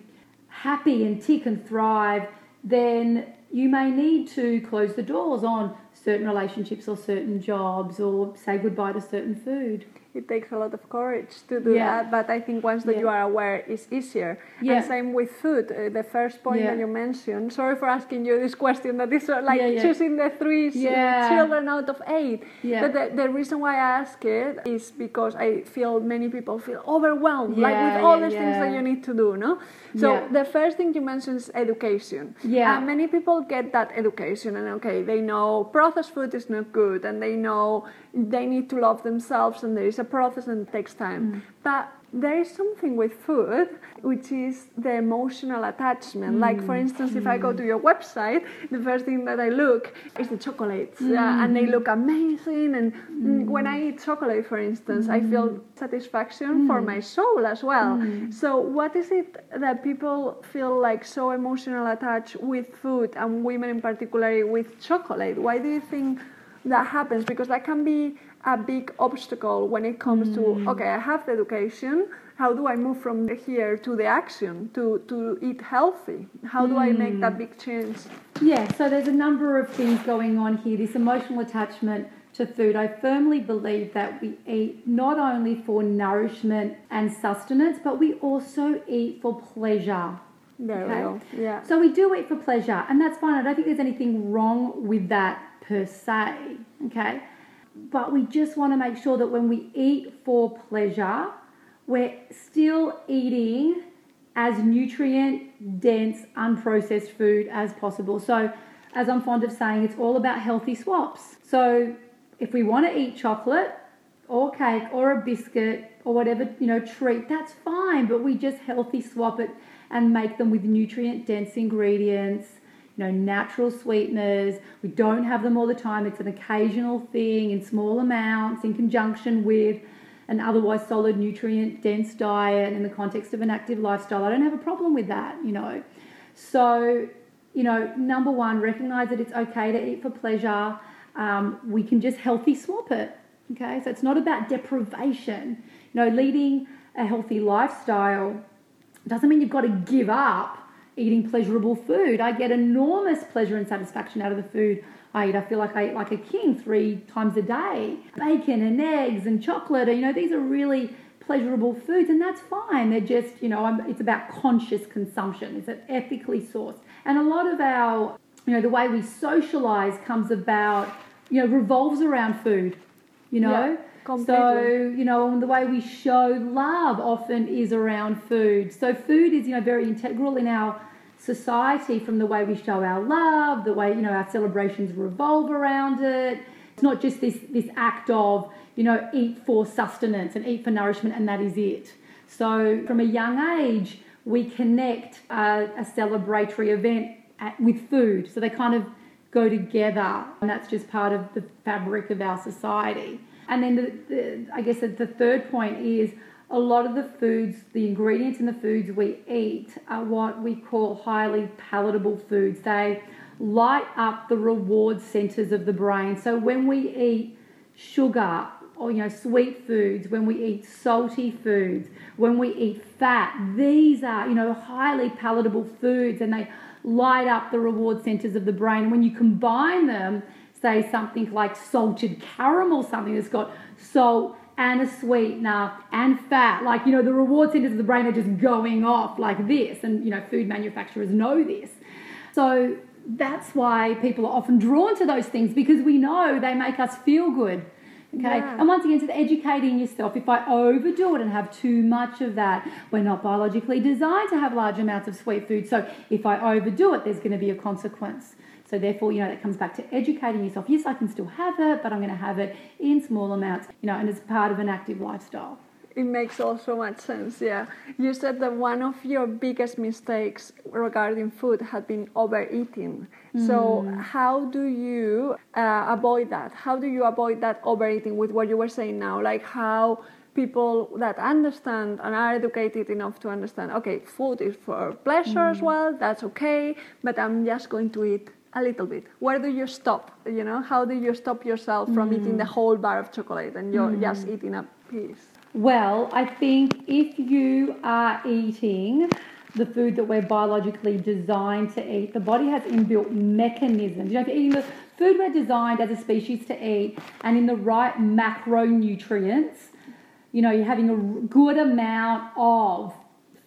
happy and tick and thrive, then you may need to close the doors on certain relationships or certain jobs or say goodbye to certain food. It takes a lot of courage to do Yeah. that. But I think once that Yeah. you are aware, it's easier. Yeah. And same with food. Uh, the first point that you mentioned. Sorry for asking you this question. That is uh, like choosing the three Yeah. children out of eight. Yeah. But the, the reason why I ask it is because I feel many people feel overwhelmed, like with all the things that you need to do. No. So the first thing you mentioned is education. Yeah. And many people get that education, and okay, they know processed food is not good, and they know they need to love themselves, and there is a process and it takes time. Mm. But there is something with food which is the emotional attachment. Like, Mm. for instance, if I go to your website, the first thing that I look is the chocolates, uh, Mm. and they look amazing. And mm, when I eat chocolate, for instance, I feel Mm. satisfaction for my soul as well. So, what is it that people feel like so emotional attached with food, and women in particular with chocolate? Why do you think that happens? Because that can be a big obstacle when it comes to mm. okay, I have the education. How do I move from here to the action to, to eat healthy? How do I make that mm. big change? Yeah, so there's a number of things going on here. This emotional attachment to food. I firmly believe that we eat not only for nourishment and sustenance, but we also eat for pleasure. There Okay. we go. Yeah. So we do eat for pleasure, and that's fine. I don't think there's anything wrong with that per se. Okay. But we just want to make sure that when we eat for pleasure, we're still eating as nutrient dense, unprocessed food as possible. So, as I'm fond of saying, it's all about healthy swaps. So, if we want to eat chocolate or cake or a biscuit or whatever, you know, treat, that's fine, but we just healthy swap it and make them with nutrient dense ingredients, know, natural sweeteners. We don't have them all the time. It's an occasional thing in small amounts in conjunction with an otherwise solid nutrient dense diet in the context of an active lifestyle. I don't have a problem with that, you know. So, you know, number one, recognize that it's okay to eat for pleasure. Um, we can just healthy swap it. Okay, so it's not about deprivation. You know, leading a healthy lifestyle doesn't mean you've got to give up eating pleasurable food. I get enormous pleasure and satisfaction out of the food I eat. I feel like I eat like a king three times a day. Bacon and eggs and chocolate, you know, these are really pleasurable foods, and that's fine. They're just, you know, I'm, it's about conscious consumption. It's ethically sourced. And a lot of our, you know, the way we socialize comes about, you know, revolves around food, you know. Yeah, completely. so, you know, the way we show love often is around food. So food is, you know, very integral in our society from the way we show our love, the way, you know, our celebrations revolve around it. It's not just this this act of, you know, eat for sustenance and eat for nourishment and that is it. So from a young age, we connect a, a celebratory event at, with food. So they kind of go together, and that's just part of the fabric of our society. And then the, the, I guess the third point is a lot of the foods, the ingredients in the foods we eat are what we call highly palatable foods. They light up the reward centers of the brain. So when we eat sugar or you know sweet foods, when we eat salty foods, when we eat fat, these are you know highly palatable foods and they light up the reward centers of the brain. When you combine them, say something like salted caramel, something that's got salt and a sweetener and fat, like you know the reward centers of the brain are just going off like this, and you know food manufacturers know this. So that's why people are often drawn to those things because we know they make us feel good. Okay, Yeah. and once again, to educating yourself. If I overdo it and have too much of that, we're not biologically designed to have large amounts of sweet food. So if I overdo it, there's going to be a consequence. So therefore, you know, that comes back to educating yourself. Yes, I can still have it, but I'm going to have it in small amounts, you know, and as part of an active lifestyle. It makes all so much sense, yeah. You said that one of your biggest mistakes regarding food had been overeating. So, how do you uh, avoid that? How do you avoid that overeating with what you were saying now? Like, how people that understand and are educated enough to understand okay, food is for pleasure as well, that's okay, but I'm just going to eat a little bit. Where do you stop? You know, how do you stop yourself from mm. eating the whole bar of chocolate and you're mm. just eating a piece? Well, I think if you are eating the food that we're biologically designed to eat, the body has inbuilt mechanisms. You know, if you're eating the food we're designed as a species to eat and in the right macronutrients, You know, you're having a good amount of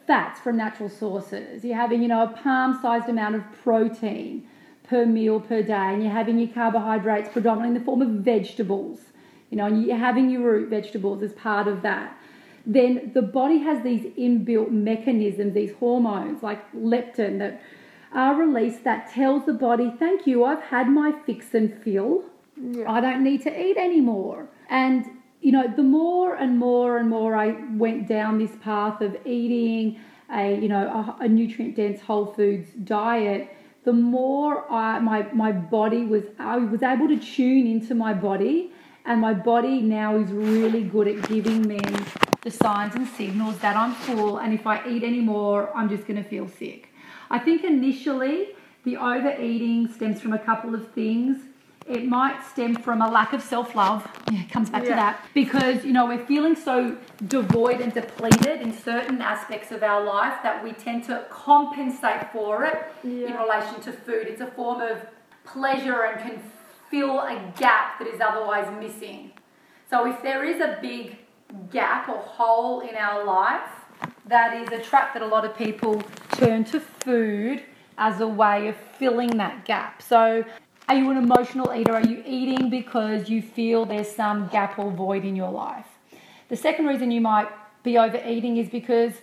fats from natural sources. You're having, you know, a palm sized amount of protein per meal per day, and you're having your carbohydrates predominantly in the form of vegetables, you know, and you're having your root vegetables as part of that. Then the body has these inbuilt mechanisms, these hormones like leptin that are released that tells the body, thank you, I've had my fix and fill. Yeah. I don't need to eat anymore. And you know, the more and more and more I went down this path of eating a, you know, a, a nutrient dense whole foods diet, the more I, my, my body was, I was able to tune into my body and my body now is really good at giving me the signs and signals that I'm full and if I eat any more, I'm just going to feel sick. I think initially the overeating stems from a couple of things. It might stem from a lack of self love. Yeah, it comes back yeah. to that. Because, you know, we're feeling so devoid and depleted in certain aspects of our life that we tend to compensate for it yeah. in relation to food. It's a form of pleasure and can fill a gap that is otherwise missing. So if there is a big gap or hole in our life, that is a trap that a lot of people turn to food as a way of filling that gap. So are you an emotional eater? Are you eating because you feel there's some gap or void in your life? The second reason you might be overeating is because,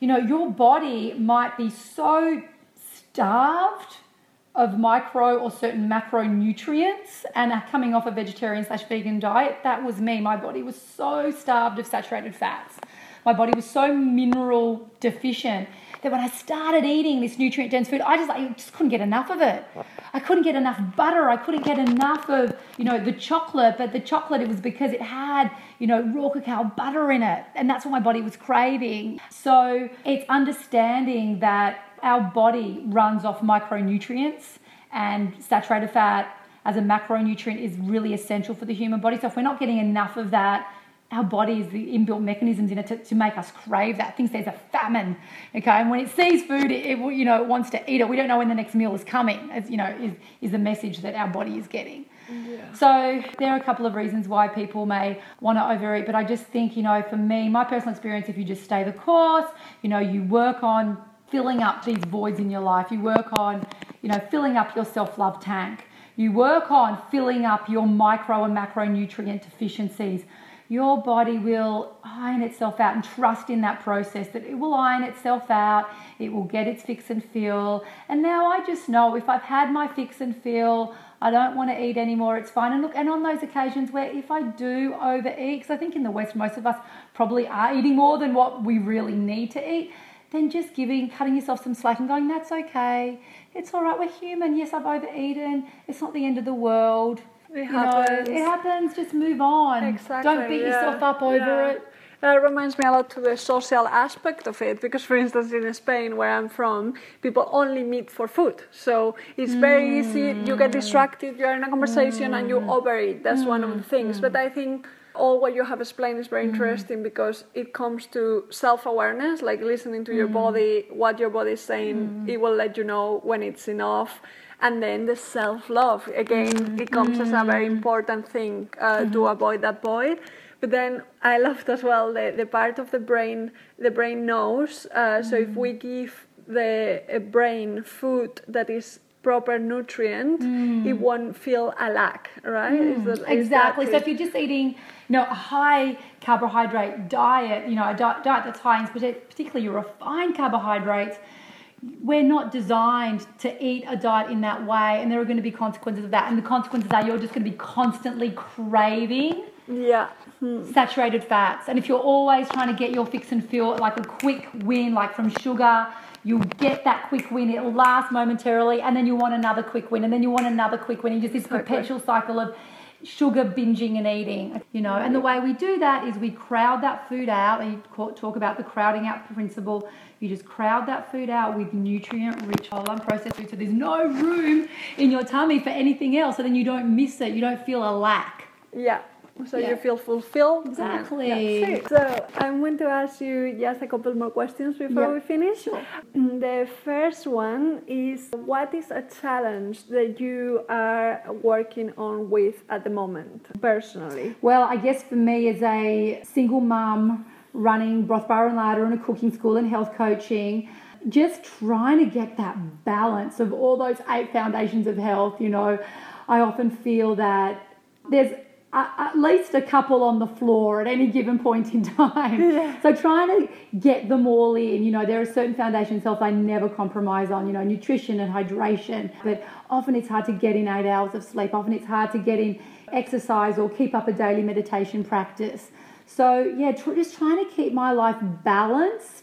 you know, your body might be so starved of micro or certain macronutrients and coming off a vegetarian slash vegan diet. That was me. My body was so starved of saturated fats. My body was so mineral deficient that when I started eating this nutrient dense food, I just I just couldn't get enough of it. I couldn't get enough butter. I couldn't get enough of you know the chocolate. But the chocolate it was because it had you know raw cacao butter in it, and that's what my body was craving. So it's understanding that our body runs off micronutrients and saturated fat as a macronutrient is really essential for the human body. So if we're not getting enough of that our bodies, the inbuilt mechanisms in it to, to make us crave that. Thinks there's a famine, okay? And when it sees food, it, it, you know it wants to eat it. We don't know when the next meal is coming. As you know, is is the message that our body is getting. Yeah. So there are a couple of reasons why people may want to overeat, but I just think you know, for me, my personal experience, if you just stay the course, you know, you work on filling up these voids in your life. You work on, you know, filling up your self-love tank. You work on filling up your micro and macronutrient deficiencies your body will iron itself out and trust in that process that it will iron itself out, it will get its fix and feel. And now I just know if I've had my fix and feel, I don't want to eat anymore, it's fine. And look, and on those occasions where if I do overeat, because I think in the West, most of us probably are eating more than what we really need to eat, then just giving, cutting yourself some slack and going, that's okay. It's all right, we're human. Yes, I've overeaten. It's not the end of the world. It happens. Know, it happens. Just move on. Exactly. Don't beat yeah. yourself up over yeah. it. That reminds me a lot to the social aspect of it because, for instance, in Spain, where I'm from, people only meet for food. So it's very mm. easy. You get distracted. You're in a conversation mm. and you mm. overeat. That's mm. one of the things. But I think all what you have explained is very mm. interesting because it comes to self-awareness, like listening to your body, what your body is saying. It will let you know when it's enough and then the self love again mm-hmm. it comes as a very important thing uh, mm-hmm. to avoid that void but then I loved as well the, the part of the brain the brain knows uh, so if we mm-hmm. give the uh, brain food that is proper nutrient mm. it won't feel a lack right mm. that, exactly so if you're just eating you know a high carbohydrate diet you know a diet that's high in particularly your refined carbohydrates we're not designed to eat a diet in that way, and there are going to be consequences of that. And the consequences are you're just going to be constantly craving yeah. Hmm. saturated fats. And if you're always trying to get your fix and feel like a quick win, like from sugar, you'll get that quick win. It'll last momentarily, and then you want another quick win, and then you want another quick win. And just this perpetual cycle of sugar binging and eating, you know. And the way we do that is we crowd that food out. You talk about the crowding out principle. You just crowd that food out with nutrient rich whole unprocessed food. So there's no room in your tummy for anything else. So then you don't miss it. You don't feel a lack. Yeah. So Yeah. you feel fulfilled. Exactly. Yeah. So I'm going to ask you just a couple more questions before Yeah. we finish. Sure. Mm, the first one is what is a challenge that you are working on with at the moment, personally? Well, I guess for me as a single mum running Broth Bar and Larder and a cooking school and health coaching, just trying to get that balance of all those eight foundations of health, you know, I often feel that there's at least a couple on the floor at any given point in time. [laughs] So trying to get them all in, you know, there are certain foundations of health I never compromise on, you know, nutrition and hydration. But often it's hard to get in eight hours of sleep. Often it's hard to get in exercise or keep up a daily meditation practice. So yeah, tr- just trying to keep my life balanced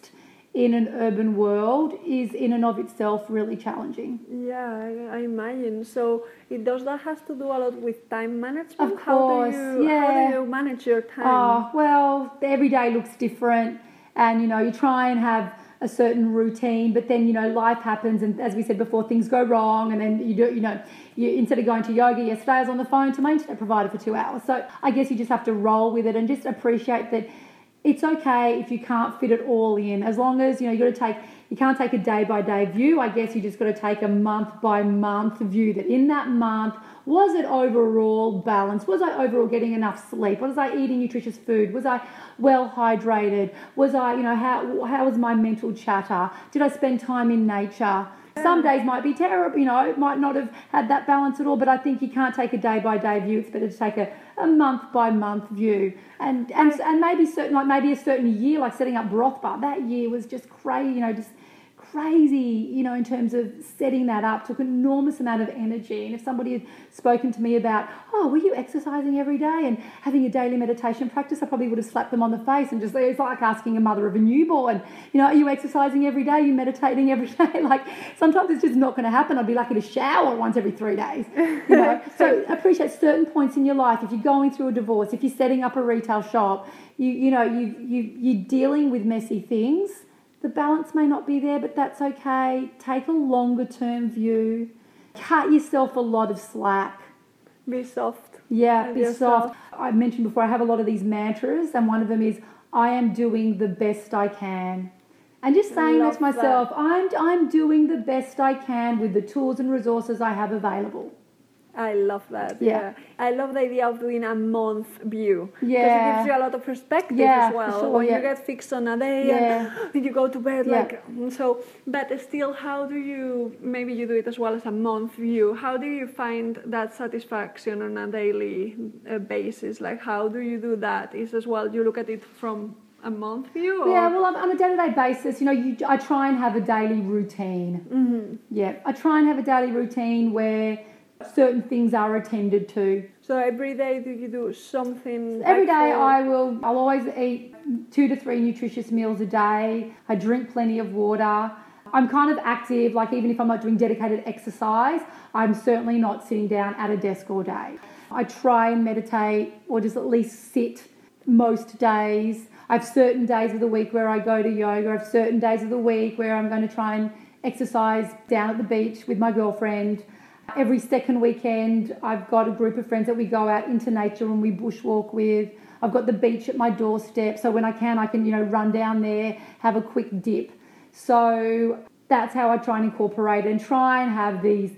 in an urban world is in and of itself really challenging. Yeah, I, I imagine. So it does that has to do a lot with time management. Of how course, do you how do you manage your time? Oh, well, every day looks different, and you know, you try and have a certain routine, but then you know, life happens, and as we said before, things go wrong, and then you do, you know, you instead of going to yoga yesterday, I was on the phone to my internet provider for two hours. So I guess you just have to roll with it and just appreciate that it's okay if you can't fit it all in, as long as you know you got to take. You can't take a day by day view. I guess you just got to take a month by month view. That in that month, was it overall balanced? Was I overall getting enough sleep? Was I eating nutritious food? Was I well hydrated? Was I, you know, how how was my mental chatter? Did I spend time in nature? Some uh. days might be terrible, you know, might not have had that balance at all, but I think you can't take a day by day view. It's better to take a, a month by month view. And, and and maybe certain like maybe a certain year, like setting up broth bar, that year was just crazy, you know, just crazy, you know, in terms of setting that up, took an enormous amount of energy. And if somebody had spoken to me about, oh, were you exercising every day and having a daily meditation practice, I probably would have slapped them on the face and just, it's like asking a mother of a newborn, you know, are you exercising every day? Are you meditating every [laughs] day? Like sometimes it's just not going to happen. I'd be lucky to shower once every three days, you [laughs] know. so appreciate certain points in your life. If you're going through a divorce, if you're setting up a retail shop, you, you know, you, you, you're dealing with messy things the balance may not be there, but that's okay. Take a longer term view. Cut yourself a lot of slack. Be soft. Yeah, with be yourself. soft. I mentioned before, I have a lot of these mantras, and one of them is, I am doing the best I can. And just saying that to myself, I'm, I'm doing the best I can with the tools and resources I have available. I love that. Yeah. Yeah. I love the idea of doing a month view. Because it gives you a lot of perspective Yeah, as well. sure, when yeah. you get fixed on a day Yeah. [gasps] and you go to bed Yeah. like so but still how do you maybe you do it as well as a month view. How do you find that satisfaction on a daily uh, basis? Like how do you do that? Is as well you look at it from a month view or Yeah, well, on a day-to-day basis, you know, you, I try and have a daily routine. Mm-hmm. Yeah, I try and have a daily routine where certain things are attended to. so every day do you do something Every like day, for- I will. I'll always eat two to three nutritious meals a day. I drink plenty of water. I'm kind of active. Like even if I'm not doing dedicated exercise, I'm certainly not sitting down at a desk all day. I try and meditate, or just at least sit most days. I have certain days of the week where I go to yoga. I have certain days of the week where I'm going to try and exercise down at the beach with my girlfriend. Every second weekend, I've got a group of friends that we go out into nature and we bushwalk with. I've got the beach at my doorstep, so when I can, I can you know run down there, have a quick dip. So that's how I try and incorporate and try and have these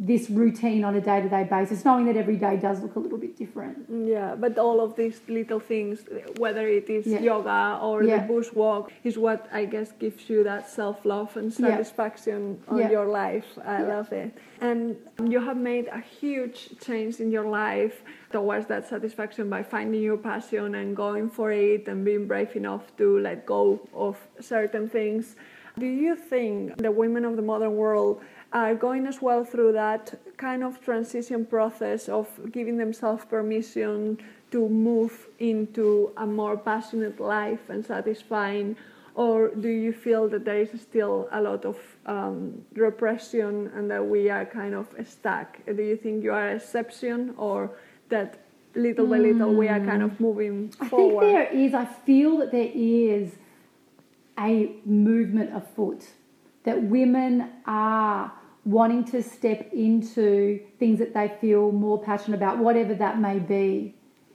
this routine on a day to day basis, knowing that every day does look a little bit different. Yeah, but all of these little things, whether it is Yeah. yoga or Yeah. the bushwalk, is what I guess gives you that self love and Yeah. satisfaction on Yeah. your life. I love it. And you have made a huge change in your life towards that satisfaction by finding your passion and going for it and being brave enough to let go of certain things. Do you think the women of the modern world are going as well through that kind of transition process of giving themselves permission to move into a more passionate life and satisfying? Or do you feel that there is still a lot of um, repression and that we are kind of stuck? Do you think you are an exception or that little by little we are kind of moving forward? I think there is, I feel that there is a movement afoot, that women are wanting to step into things that they feel more passionate about, whatever that may be.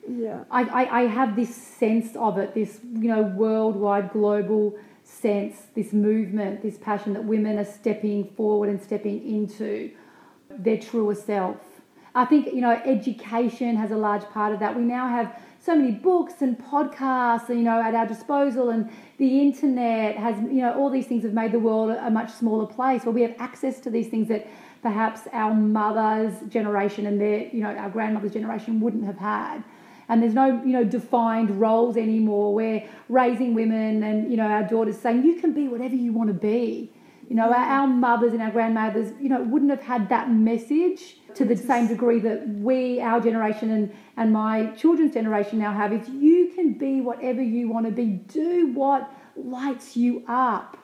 Yeah. I, I, I have this sense of it, this, you know, worldwide, global sense, this movement, this passion that women are stepping forward and stepping into their truer self. I think, you know, education has a large part of that. We now have so many books and podcasts, you know, at our disposal, and the internet has, you know, all these things have made the world a much smaller place where we have access to these things that perhaps our mother's generation and their, you know, our grandmother's generation wouldn't have had. And there's no, you know, defined roles anymore. We're raising women and, you know, our daughters saying, you can be whatever you want to be. You know, our, our mothers and our grandmothers, you know, wouldn't have had that message to the same degree that we, our generation, and, and my children's generation now have is you can be whatever you want to be. Do what lights you up.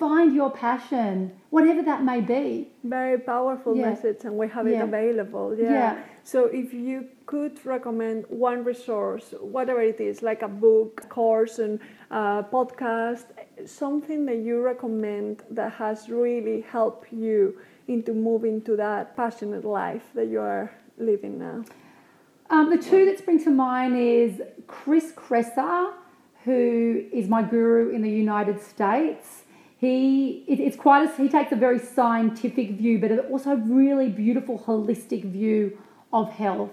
Find your passion, whatever that may be. Very powerful Yeah. message, and we have it Yeah. available. Yeah. Yeah. So, if you could recommend one resource, whatever it is, like a book, course, and uh, podcast, something that you recommend that has really helped you into moving to that passionate life that you are living now. Um, the two that spring to mind is Chris Kresser, who is my guru in the United States. He it, it's quite a, he takes a very scientific view, but also a really beautiful holistic view of health.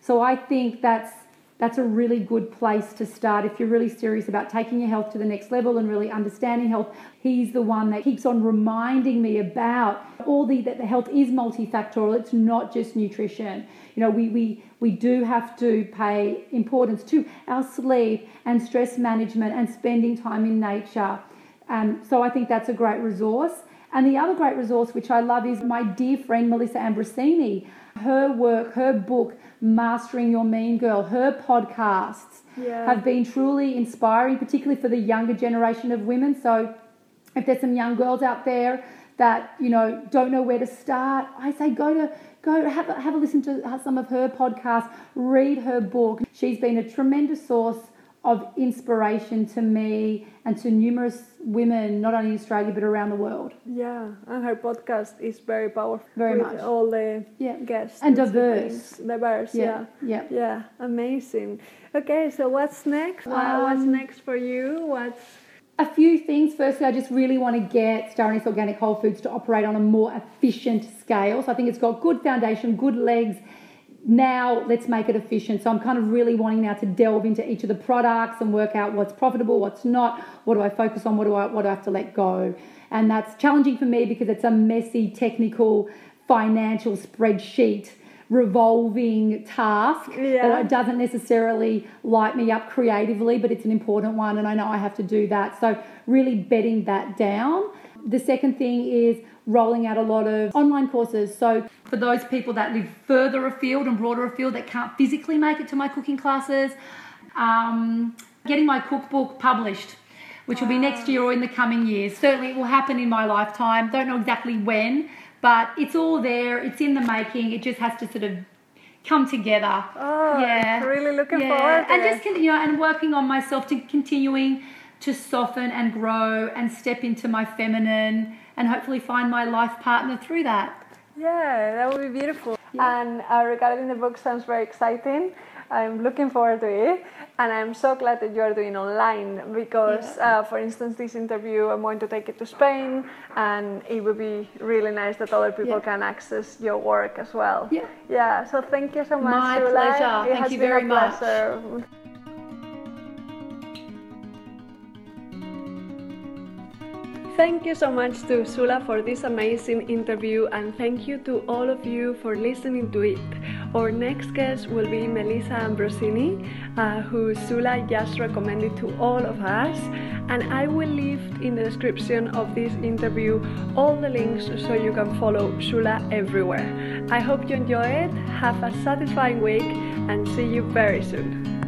So I think that's that's a really good place to start if you're really serious about taking your health to the next level and really understanding health. He's the one that keeps on reminding me about all the that the health is multifactorial. It's not just nutrition. You know, we we we do have to pay importance to our sleep and stress management and spending time in nature. Um, so I think that's a great resource. And the other great resource, which I love, is my dear friend Melissa Ambrosini. Her work, her book, Mastering Your Mean Girl, her podcasts Yeah. have been truly inspiring, particularly for the younger generation of women. So if there's some young girls out there that you know don't know where to start, I say go to go have a, have a listen to some of her podcasts, read her book. She's been a tremendous source of inspiration to me and to numerous women, not only in Australia but around the world. Yeah, and her podcast is very powerful. Very much. All the Yeah. guests And diverse. Diverse, yeah. Yeah, yeah. Yeah, amazing. Okay, so what's next? Wha- what's Um, next for you? What's A few things. Firstly, I just really want to get Star Organic Whole Foods to operate on a more efficient scale. So I think it's got good foundation, good legs. Now let's make it efficient. So I'm kind of really wanting now to delve into each of the products and work out what's profitable, what's not, what do I focus on, what do I what do I have to let go. And that's challenging for me because it's a messy, technical, financial spreadsheet revolving task Yeah. that doesn't necessarily light me up creatively, but it's an important one, and I know I have to do that. So, really bedding that down. The second thing is rolling out a lot of online courses. So, for those people that live further afield and broader afield that can't physically make it to my cooking classes, um, getting my cookbook published. Which will be next year or in the coming years. Certainly, it will happen in my lifetime. Don't know exactly when, but it's all there. It's in the making. It just has to sort of come together. Oh, yeah, really looking forward to and just you know, and working on myself to continuing to soften and grow and step into my feminine and hopefully find my life partner through that. Yeah, that would be beautiful. And uh, regarding the book, sounds very exciting. I'm looking forward to it, and I'm so glad that you are doing online because, uh, for instance, this interview I'm going to take it to Spain, and it would be really nice that other people Yeah. can access your work as well. Yeah. Yeah. So thank you so much. My Sula. pleasure. It Thank you very much. Thank you so much to Sula for this amazing interview, and thank you to all of you for listening to it. Our next guest will be Melissa Ambrosini, uh, who Sula just recommended to all of us. And I will leave in the description of this interview all the links so you can follow Sula everywhere. I hope you enjoy it, have a satisfying week, and see you very soon.